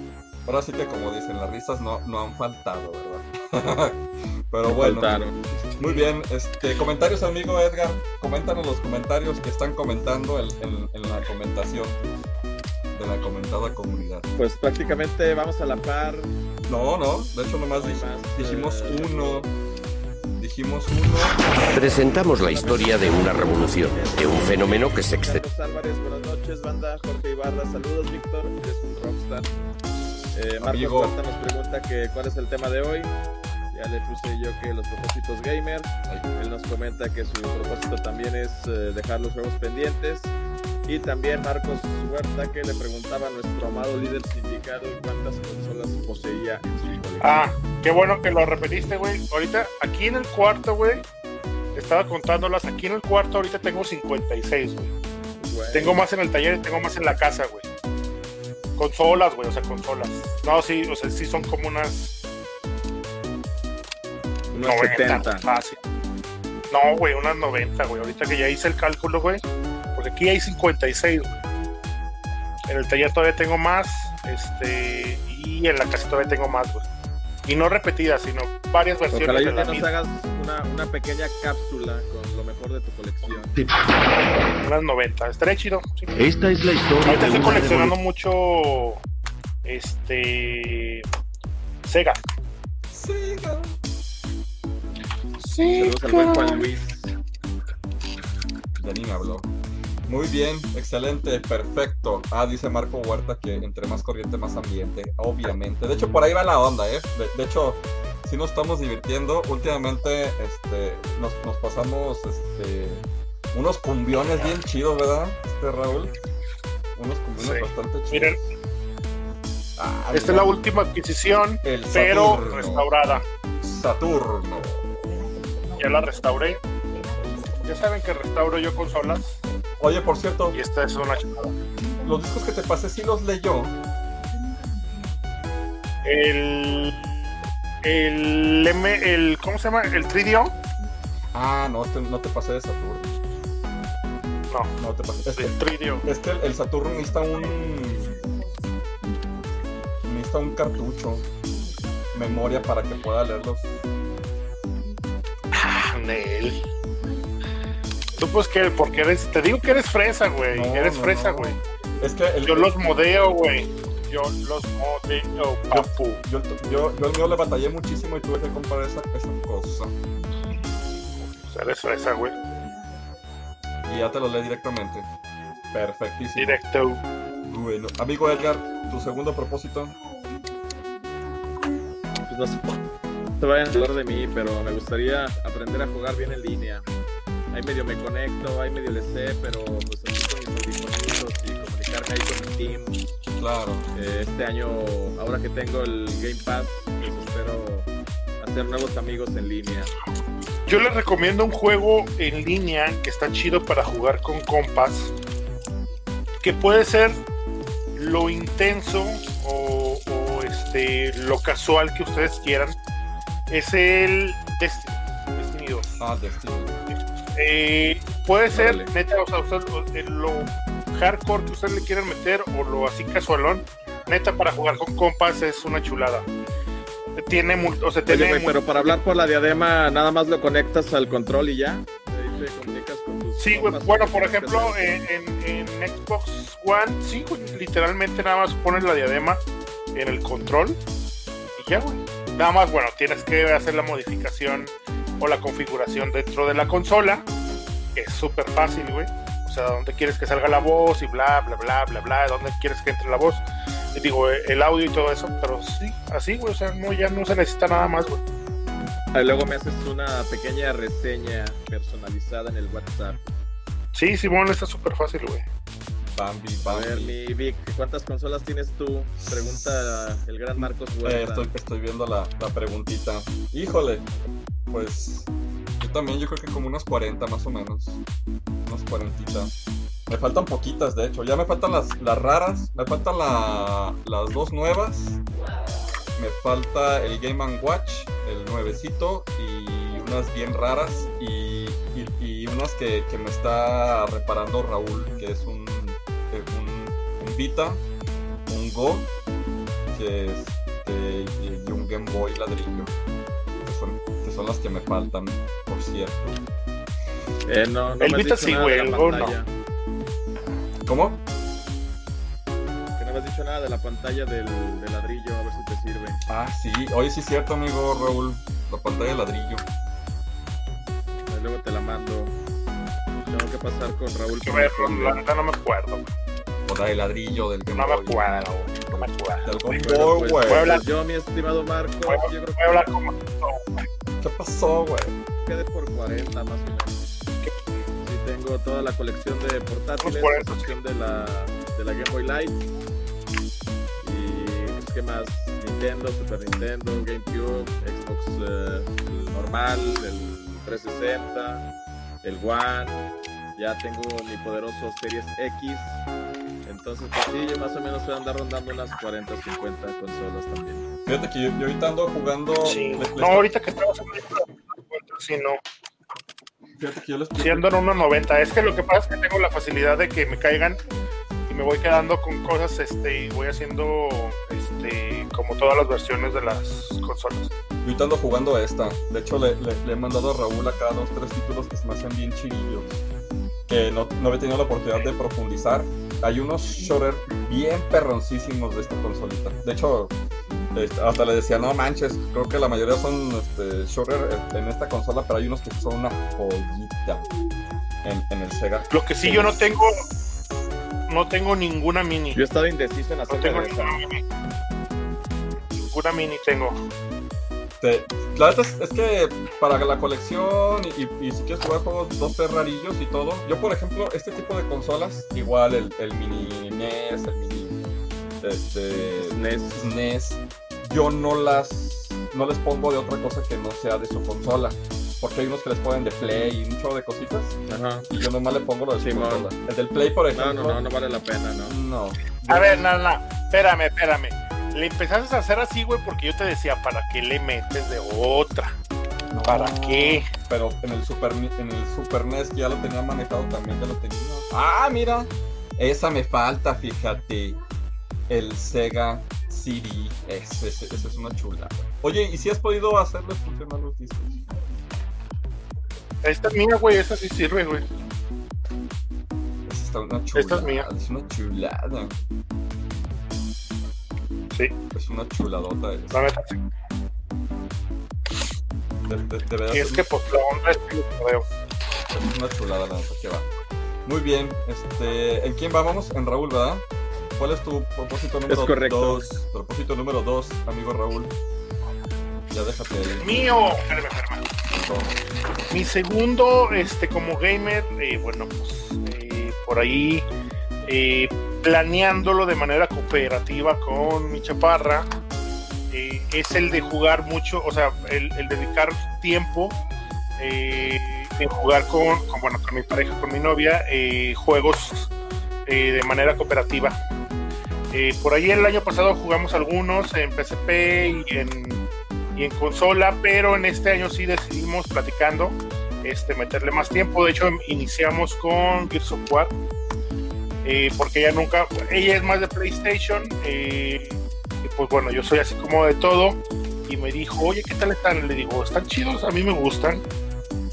ahora sí que como dicen, las risas no, no han faltado, ¿verdad? pero bueno, Faltaron. muy bien, este, comentarios, amigo Edgar, coméntanos los comentarios que están comentando en, en- en la comentación de la comentada comunidad. Pues prácticamente vamos a la par. No, no, de hecho nomás dij- más, dijimos eh, uno, dijimos uno, Presentamos la historia de una revolución, de un fenómeno que se extendió. Carlos Álvarez, buenas noches, banda. Jorge Ibarra, saludos, Víctor. Eres un rockstar. Eh, Marcos. Huerta nos pregunta que cuál es el tema de hoy. Ya le puse yo que los propósitos gamer. Él nos comenta que su propósito también es eh, dejar los juegos pendientes. Y también Marcos Huerta que le preguntaba a nuestro amado líder sindical cuántas consolas poseía en su colección. Ah, qué bueno que lo repetiste, güey. Ahorita, aquí en el cuarto, güey, estaba contándolas. Aquí en el cuarto, ahorita tengo 56, güey. Güey, Tengo más en el taller y tengo más en la casa, güey. Consolas, güey, o sea, consolas. No, sí, o sea, sí son como unas unos 90, 70. fácil. No, güey, unas 90, güey. Ahorita que ya hice el cálculo, güey. Porque aquí hay 56, güey. En el taller todavía tengo más. Este. Y en la casa todavía tengo más, güey. Y no repetidas, sino varias versiones Ojalá de la nos misma. hagas una, una pequeña cápsula con lo mejor de tu colección. Unas 90. Estaría chido. sí. Esta es la historia Ahorita estoy coleccionando mucho. Este. Sega. Siga. Saludos al buen Juan Luis. Ya ni me habló. Muy bien, excelente, perfecto. Ah, dice Marco Huerta que entre más corriente, más ambiente. Obviamente. De hecho, por ahí va la onda, ¿eh? De, de hecho, sí nos estamos divirtiendo. Últimamente, este, nos, nos pasamos, este, unos cumbiones bien chidos, ¿verdad? Este Raúl. Unos cumbiones Sí. bastante chidos. Miren, Ah, esta es la última adquisición, El pero Saturno. restaurada. Saturno. Ya la restauré. Ya saben que restauro yo consolas. Oye, por cierto, Y esta es una chulada. los discos que te pasé sí los leyó. El. El M. El, ¿Cómo se llama? El 3DO. Ah, no te, no te pasé de Saturno. No, No te pasé. Es que, el 3DO. es que el, el Saturno necesita un. Necesita un cartucho. Memoria para que pueda leerlos. Ah, Nel. Tú pues que, porque eres, te digo que eres fresa, güey. No, eres no, fresa, no. güey. Es que el, Yo los modeo, güey. Yo los modeo, papu. yo, yo, yo el mío le batallé muchísimo y tuve que comprar esa, esa cosa. O sea, eres fresa, güey. Y ya te lo leí directamente. Perfectísimo. Directo. Bueno, amigo Edgar, tu segundo propósito. Pues no sé, no te vayan a hablar de mí, pero me gustaría aprender a jugar bien en línea. Ahí medio me conecto, ahí medio le sé, pero pues así con mis audífonos y comunicarme ahí con mi team. Claro. Eh, este año, ahora que tengo el Game Pass, pues espero hacer nuevos amigos en línea. Yo les recomiendo un juego en línea que está chido para jugar con compas. Que puede ser lo intenso o, o, este lo casual que ustedes quieran. Es el Destiny. Destiny 2. Ah, Destiny. Eh, puede ser, neta, o sea, usted- o- eh, lo hardcore que ustedes le quieran meter o lo así casualón. Neta, para jugar con compas es una chulada. Tiene, o sea, Oye, tiene pero para hablar por la diadema, nada más lo conectas al control y ya. Ahí te comunicas con tus Sí, güey. Bueno, por ejemplo, en, en- en Xbox One, sí, güey, literalmente nada más pones la diadema en el control y ya, güey. Nada más, bueno, tienes que hacer la modificación o la configuración dentro de la consola, que es súper fácil, güey. O sea, dónde quieres que salga la voz y bla, bla, bla, bla, bla, dónde quieres que entre la voz. Y digo, eh, el audio y todo eso, pero sí, así, güey, o sea, no, ya no se necesita nada más, güey. Ahí luego me haces una pequeña reseña personalizada en el WhatsApp. Sí, Simón, está súper fácil, güey. Bambi, A ver, Bambi. mi Vic, ¿cuántas consolas tienes tú? Pregunta el gran Marcos. Eh, estoy, estoy viendo la, la preguntita. Híjole, pues yo también, yo creo que como unas 40 más o menos. Unas 40. Me faltan poquitas, de hecho. Ya me faltan las, las raras, me faltan la- las dos nuevas. Me falta el Game Watch, el nuevecito, y unas bien raras. Y, y- y unas que, que me está reparando Raúl, que es un, un, un Vita, un Go, que es este, y, un Game Boy ladrillo. Que son, que son las que me faltan, por cierto. Eh, no, no El me Vita sí, güey, el Go no. ¿Cómo? Que no me has dicho nada de la pantalla del, del ladrillo, a ver si te sirve. Ah, sí, hoy sí es cierto, amigo Raúl. La pantalla de ladrillo. Ahí luego te la mando. Tengo que pasar con Raúl. La neta no me acuerdo, güey. De ladrillo del Game No me acuerdo, no me acuerdo. Del Game Bueno, pues, pues yo, mi estimado Marcos, Voy yo creo voy a hablar como ¿Qué pasó, güey? que quedé por 40 más o menos. Sí, tengo toda la colección de portátiles, la 40, sección de la, de la Game Boy Light. Y ¿qué más? Nintendo, Super Nintendo, GameCube, Xbox eh, el normal, el 360, el One. Ya tengo mi poderoso Series X. Entonces, pues sí, yo más o menos voy a andar rondando unas 40, 50 consolas también. Fíjate que yo, yo ahorita ando jugando. Sí. les- les- No, ahorita que estamos en sí, no. Fíjate que yo les Siendo en 1.90. Es que lo que pasa es que tengo la facilidad de que me caigan y me voy quedando con cosas este, y voy haciendo este, como todas las versiones de las consolas. Yo ahorita ando jugando esta. De hecho, le, le- le he mandado a Raúl acá dos, tres títulos que se me hacen bien chirillos. Que no, no había tenido la oportunidad de profundizar. Hay unos shooter bien perroncísimos de esta consolita. De hecho, este, hasta le decía, no manches, creo que la mayoría son este, shooter en esta consola, pero hay unos que son una joyita en, en el Sega. Lo que sí yo no tengo, no tengo ninguna mini. Yo he estado indeciso en No hacer tengo esta. ninguna mini. Ninguna mini tengo. Este, la verdad es, es que para la colección y, y- y si quieres jugar juegos dos rarillos y todo, yo por ejemplo, este tipo de consolas, igual el, el mini NES, el mini este, SNES. NES, yo no las no les pongo de otra cosa que no sea de su consola. Porque hay unos que les ponen de Play y un chorro de cositas. Ajá. Y yo nomás le pongo lo de su consola. El del Play, por No, ejemplo. no, no, no vale la pena, ¿no? no. A ver, no, no, espérame, espérame. Le empezaste a hacer así, güey, porque yo te decía, ¿para qué le metes de otra? No, ¿Para qué? Pero en el Super en el Super NES que ya lo tenía manejado también ya lo tenía. Ah, mira. Esa me falta, fíjate. El Sega CD. Ese, ese- ese es una chula. Oye, ¿y si has podido hacerles funcionar los discos? Esta es mía, güey, esta sí sirve, güey. Esa está una chulada. Esta es mía. Es una chulada. Sí, Es una chuladota. esa. la neta. sí. De, de- de verdad Y es que, pues, la onda es que lo veo. Es una chulada la neta que va. Muy bien, este, ¿en quién vamos? En Raúl, ¿verdad? ¿Cuál es tu propósito número Es correcto. dos? Propósito número dos, amigo Raúl. Ya déjate ahí. Mío, espérame, espérame. Mi segundo, este, como gamer, eh, bueno, pues eh, por ahí eh, planeándolo de manera cooperativa con mi chaparra, eh, es el de jugar mucho, o sea, el, dedicar tiempo eh, en jugar con, bueno, con mi pareja, con mi novia, eh, juegos eh, de manera cooperativa. Por ahí el año pasado jugamos algunos en PSP y en y en consola, pero en este año sí decidimos platicando este, meterle más tiempo. De hecho, iniciamos con Gears of War, eh, porque ella nunca, ella es más de PlayStation, eh, y pues bueno, yo soy así como de todo, y me dijo, oye, ¿qué tal están? Le digo, están chidos, a mí me gustan.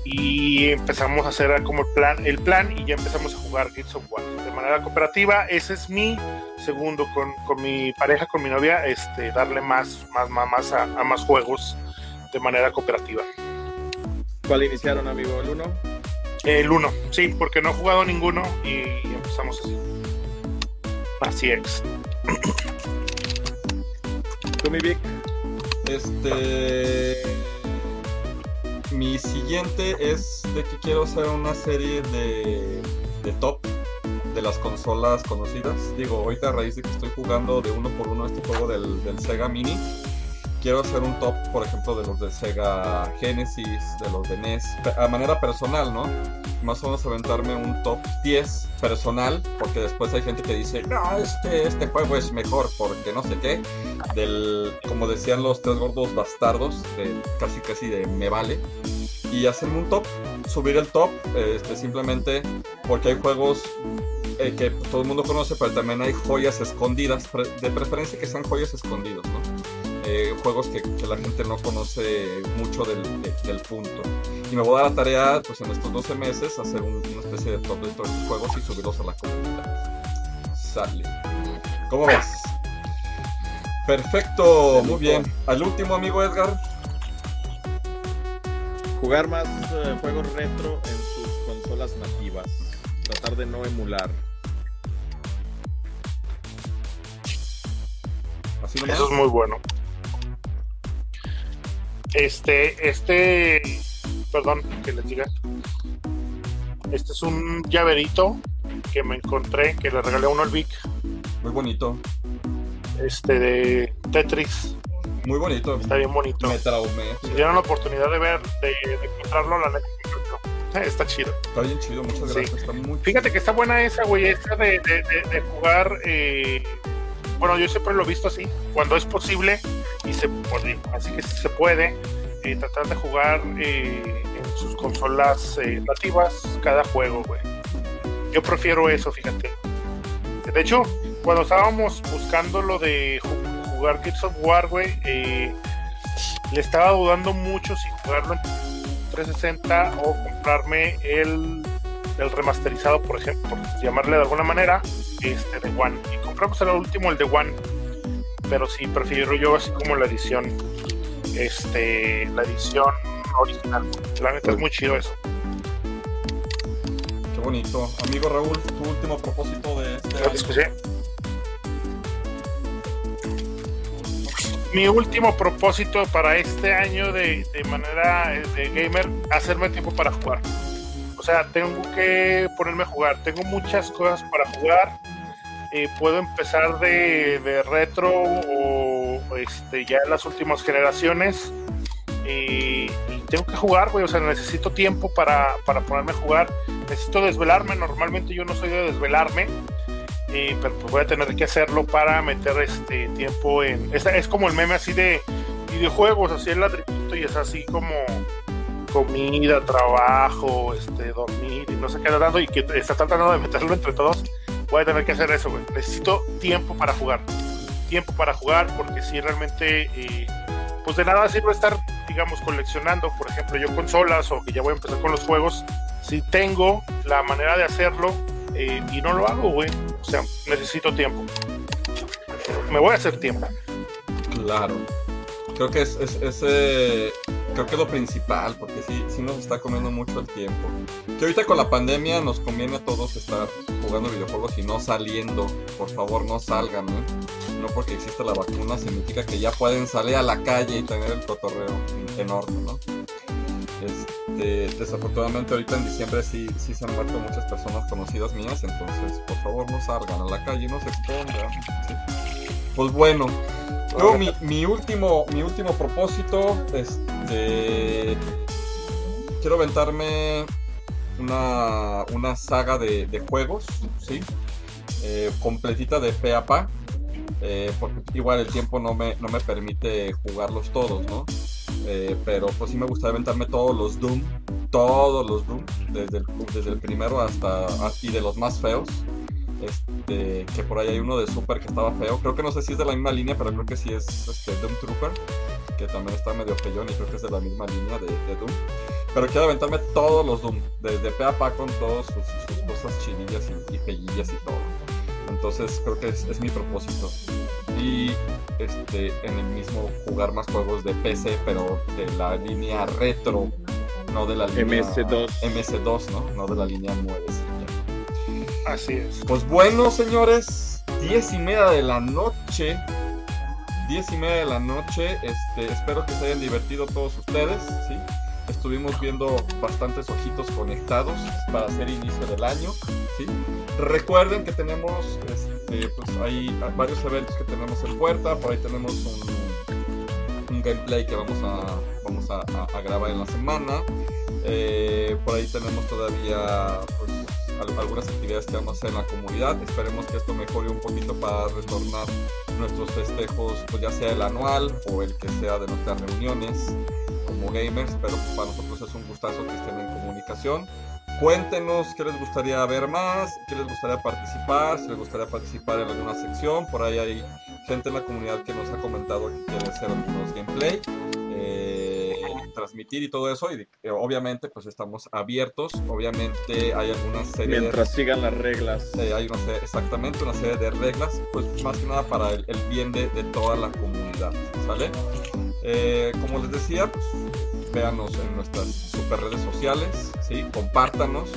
Y empezamos a hacer como el plan, el plan y ya empezamos a jugar Gears of War de manera cooperativa. Ese es mi segundo con, con mi pareja, con mi novia, este, darle más, más, más a, a más juegos de manera cooperativa. ¿Cuál iniciaron, amigo? ¿El 1? El uno, sí, porque no he jugado ninguno y empezamos así. Así es. ¿Tú, Vic? Este. Mi siguiente es de que quiero hacer una serie de, de top de las consolas conocidas. Digo, ahorita a raíz de que estoy jugando de uno por uno este juego del, del Sega Mini, quiero hacer un top, por ejemplo, de los de Sega Genesis, de los de NES, a manera personal, ¿no? Más o menos aventarme un top 10 personal, porque después hay gente que dice, no, este, este juego es mejor porque no sé qué, del, como decían los tres gordos bastardos, de casi casi de me vale, y hacerme un top, subir el top, este, simplemente porque hay juegos eh, que todo el mundo conoce, pero también hay joyas escondidas, de preferencia que sean joyas escondidos, ¿no? Eh, juegos que, que la gente no conoce mucho del, de- del punto. Y me voy a dar la tarea, pues en estos 12 meses, hacer un- una especie de top de todos estos juegos y subirlos a la comunidad. Sale. ¿Cómo ves? Perfecto, muy bien. Al último, amigo Edgar. Jugar más eh, juegos retro en sus consolas nativas. Tratar de no emular. Eso es muy bueno. Este, este, perdón que les diga. Este es un llaverito que me encontré, que le regalé a uno al Vic, Muy bonito. este de Tetris. Muy bonito. Está bien bonito. Me traumé. Si dieron la oportunidad de ver, de, de encontrarlo, la neta, está chido. Está bien chido, muchas Sí. gracias. Está muy Fíjate que está buena esa, güey, esa de, de- de- de jugar. eh, bueno, yo siempre lo he visto así, cuando es posible y se puede, así que se puede, eh, tratar de jugar eh, en sus consolas eh, nativas cada juego, güey. Yo prefiero eso, fíjate. De hecho, cuando estábamos buscando lo de ju- jugar Gears of War, güey, eh, le estaba dudando mucho si jugarlo en 360 o comprarme el el remasterizado, por ejemplo, por llamarle de alguna manera, este de One. Y compramos el último, el de One. Pero sí prefiero yo así como la edición, este, la edición original. La neta es muy chido eso. Qué bonito. Amigo Raúl, tu último propósito de este escuché. Mi último propósito para este año de, de manera eh, de gamer, hacerme tiempo para jugar. O sea, tengo que ponerme a jugar. Tengo muchas cosas para jugar. Eh, puedo empezar de, retro o este, ya en las últimas generaciones. Y, tengo que jugar, güey. O sea, necesito tiempo para, para ponerme a jugar. Necesito desvelarme. Normalmente yo no soy de desvelarme. Pero pues voy a tener que hacerlo para meter este tiempo en. Es, es como el meme así de videojuegos, así el ladrillito y es así como comida, trabajo, este, dormir y no sé qué dando y que está tratando de meterlo entre todos. Voy a tener que hacer eso, güey. Necesito tiempo para jugar. Tiempo para jugar porque si realmente, eh, pues de nada sirve estar, digamos, coleccionando, por ejemplo, yo consolas o que ya voy a empezar con los juegos. Si tengo la manera de hacerlo eh, y no lo hago, güey. O sea, necesito tiempo. Me voy a hacer tiempo. Claro. Creo que es, es, eh, creo que lo principal, porque sí, sí nos está comiendo mucho el tiempo. Que ahorita con la pandemia nos conviene a todos estar jugando videojuegos y no saliendo. Por favor, no salgan. No porque existe la vacuna significa que ya pueden salir a la calle y tener el cotorreo enorme, ¿no? Este, desafortunadamente ahorita en diciembre sí, sí se han muerto muchas personas conocidas mías, entonces por favor no salgan a la calle, no se expongan. Pues bueno, yo mi, mi último, mi último propósito, este, quiero aventarme una, una saga de, de juegos, ¿sí? Eh, completita de pe a pa, eh, porque igual el tiempo no me, no me permite jugarlos todos, ¿no? Eh, pero pues sí me gustaría aventarme todos los Doom, todos los Doom, desde el, desde el primero hasta, y de los más feos. Este, que por ahí hay uno de Super que estaba feo. Creo que no sé si es de la misma línea, pero creo que sí es este, Doom Trooper, que también está medio feyón y creo que es de la misma línea de, de Doom. Pero quiero aventarme todos los Doom, desde pe a pa con todas sus, sus cosas chidillas y, y y todo. Entonces creo que es, es mi propósito. Y este, en el mismo jugar más juegos de PC, pero de la línea retro, no de la línea MS2. MS2, ¿no? No de la línea nuevecilla. Así es. Pues bueno, señores, diez y media de la noche. Diez y media de la noche. Este, espero que se hayan divertido todos ustedes, ¿sí? Estuvimos viendo bastantes ojitos conectados para hacer inicio del año, ¿sí? Recuerden que tenemos, este, pues hay varios eventos que tenemos en puerta. Por ahí tenemos un, gameplay que vamos a, vamos a, grabar en la semana. Eh, por ahí tenemos todavía pues, algunas actividades que vamos a hacer en la comunidad. Esperemos que esto mejore un poquito para retornar nuestros festejos, pues ya sea el anual o el que sea de nuestras reuniones como gamers. Pero para nosotros es un gustazo que estén en comunicación. Cuéntenos qué les gustaría ver más, qué les gustaría participar, si les gustaría participar en alguna sección. Por ahí hay gente en la comunidad que nos ha comentado que quiere hacer algunos gameplay, transmitir y todo eso. Y eh, obviamente pues estamos abiertos. Obviamente hay algunas series de Mientras sigan las reglas. eh, hay una serie- exactamente una serie de reglas, pues más que nada para el, el bien de, de toda la comunidad, ¿sale? Eh, como les decía, pues véanos en nuestras super redes sociales, ¿sí? Compártanos.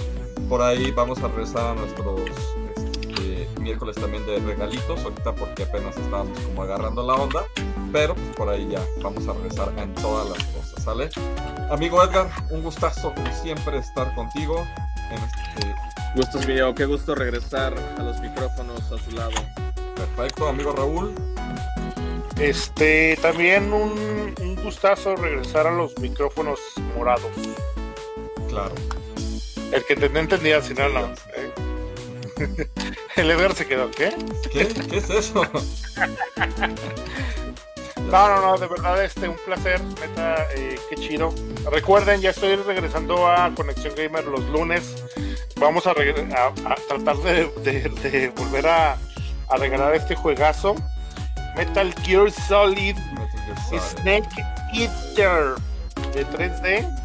Por ahí vamos a regresar a nuestros este, miércoles también de regalitos, ahorita porque apenas estábamos como agarrando la onda, pero pues por ahí ya vamos a regresar en todas las cosas, ¿sale? Amigo Edgar, un gustazo como siempre estar contigo en este Gustos mío, qué gusto regresar a los micrófonos a su lado. perfecto, amigo Raúl. Este, también un, un gustazo regresar a los micrófonos morados. Claro. El que te no entendía, si no, no. ¿eh? El Edgar se quedó, ¿qué? ¿Qué? ¿Qué es eso? No, no, no, de verdad, este, un placer, neta, eh, qué chido. Recuerden, ya estoy regresando a Conexión Gamer los lunes. Vamos a, regre- a- a tratar de, de- de volver a, a regalar este juegazo. Metal Gear Solid Metal Gear Solid. Snake Eater de 3D.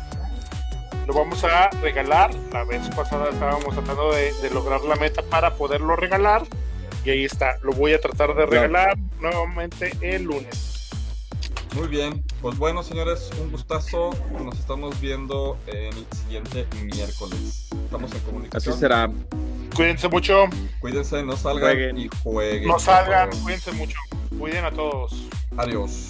Lo vamos a regalar. La vez pasada estábamos tratando de, de lograr la meta para poderlo regalar. Y ahí está. Lo voy a tratar de regalar nuevamente el lunes. Muy bien, pues bueno señores, un gustazo. Nos estamos viendo el siguiente miércoles. Estamos en Así comunicación. será. Cuídense mucho. Cuídense, no salgan Jueguen. y jueguen. No salgan. Cuídense mucho. Cuiden a todos. Adiós.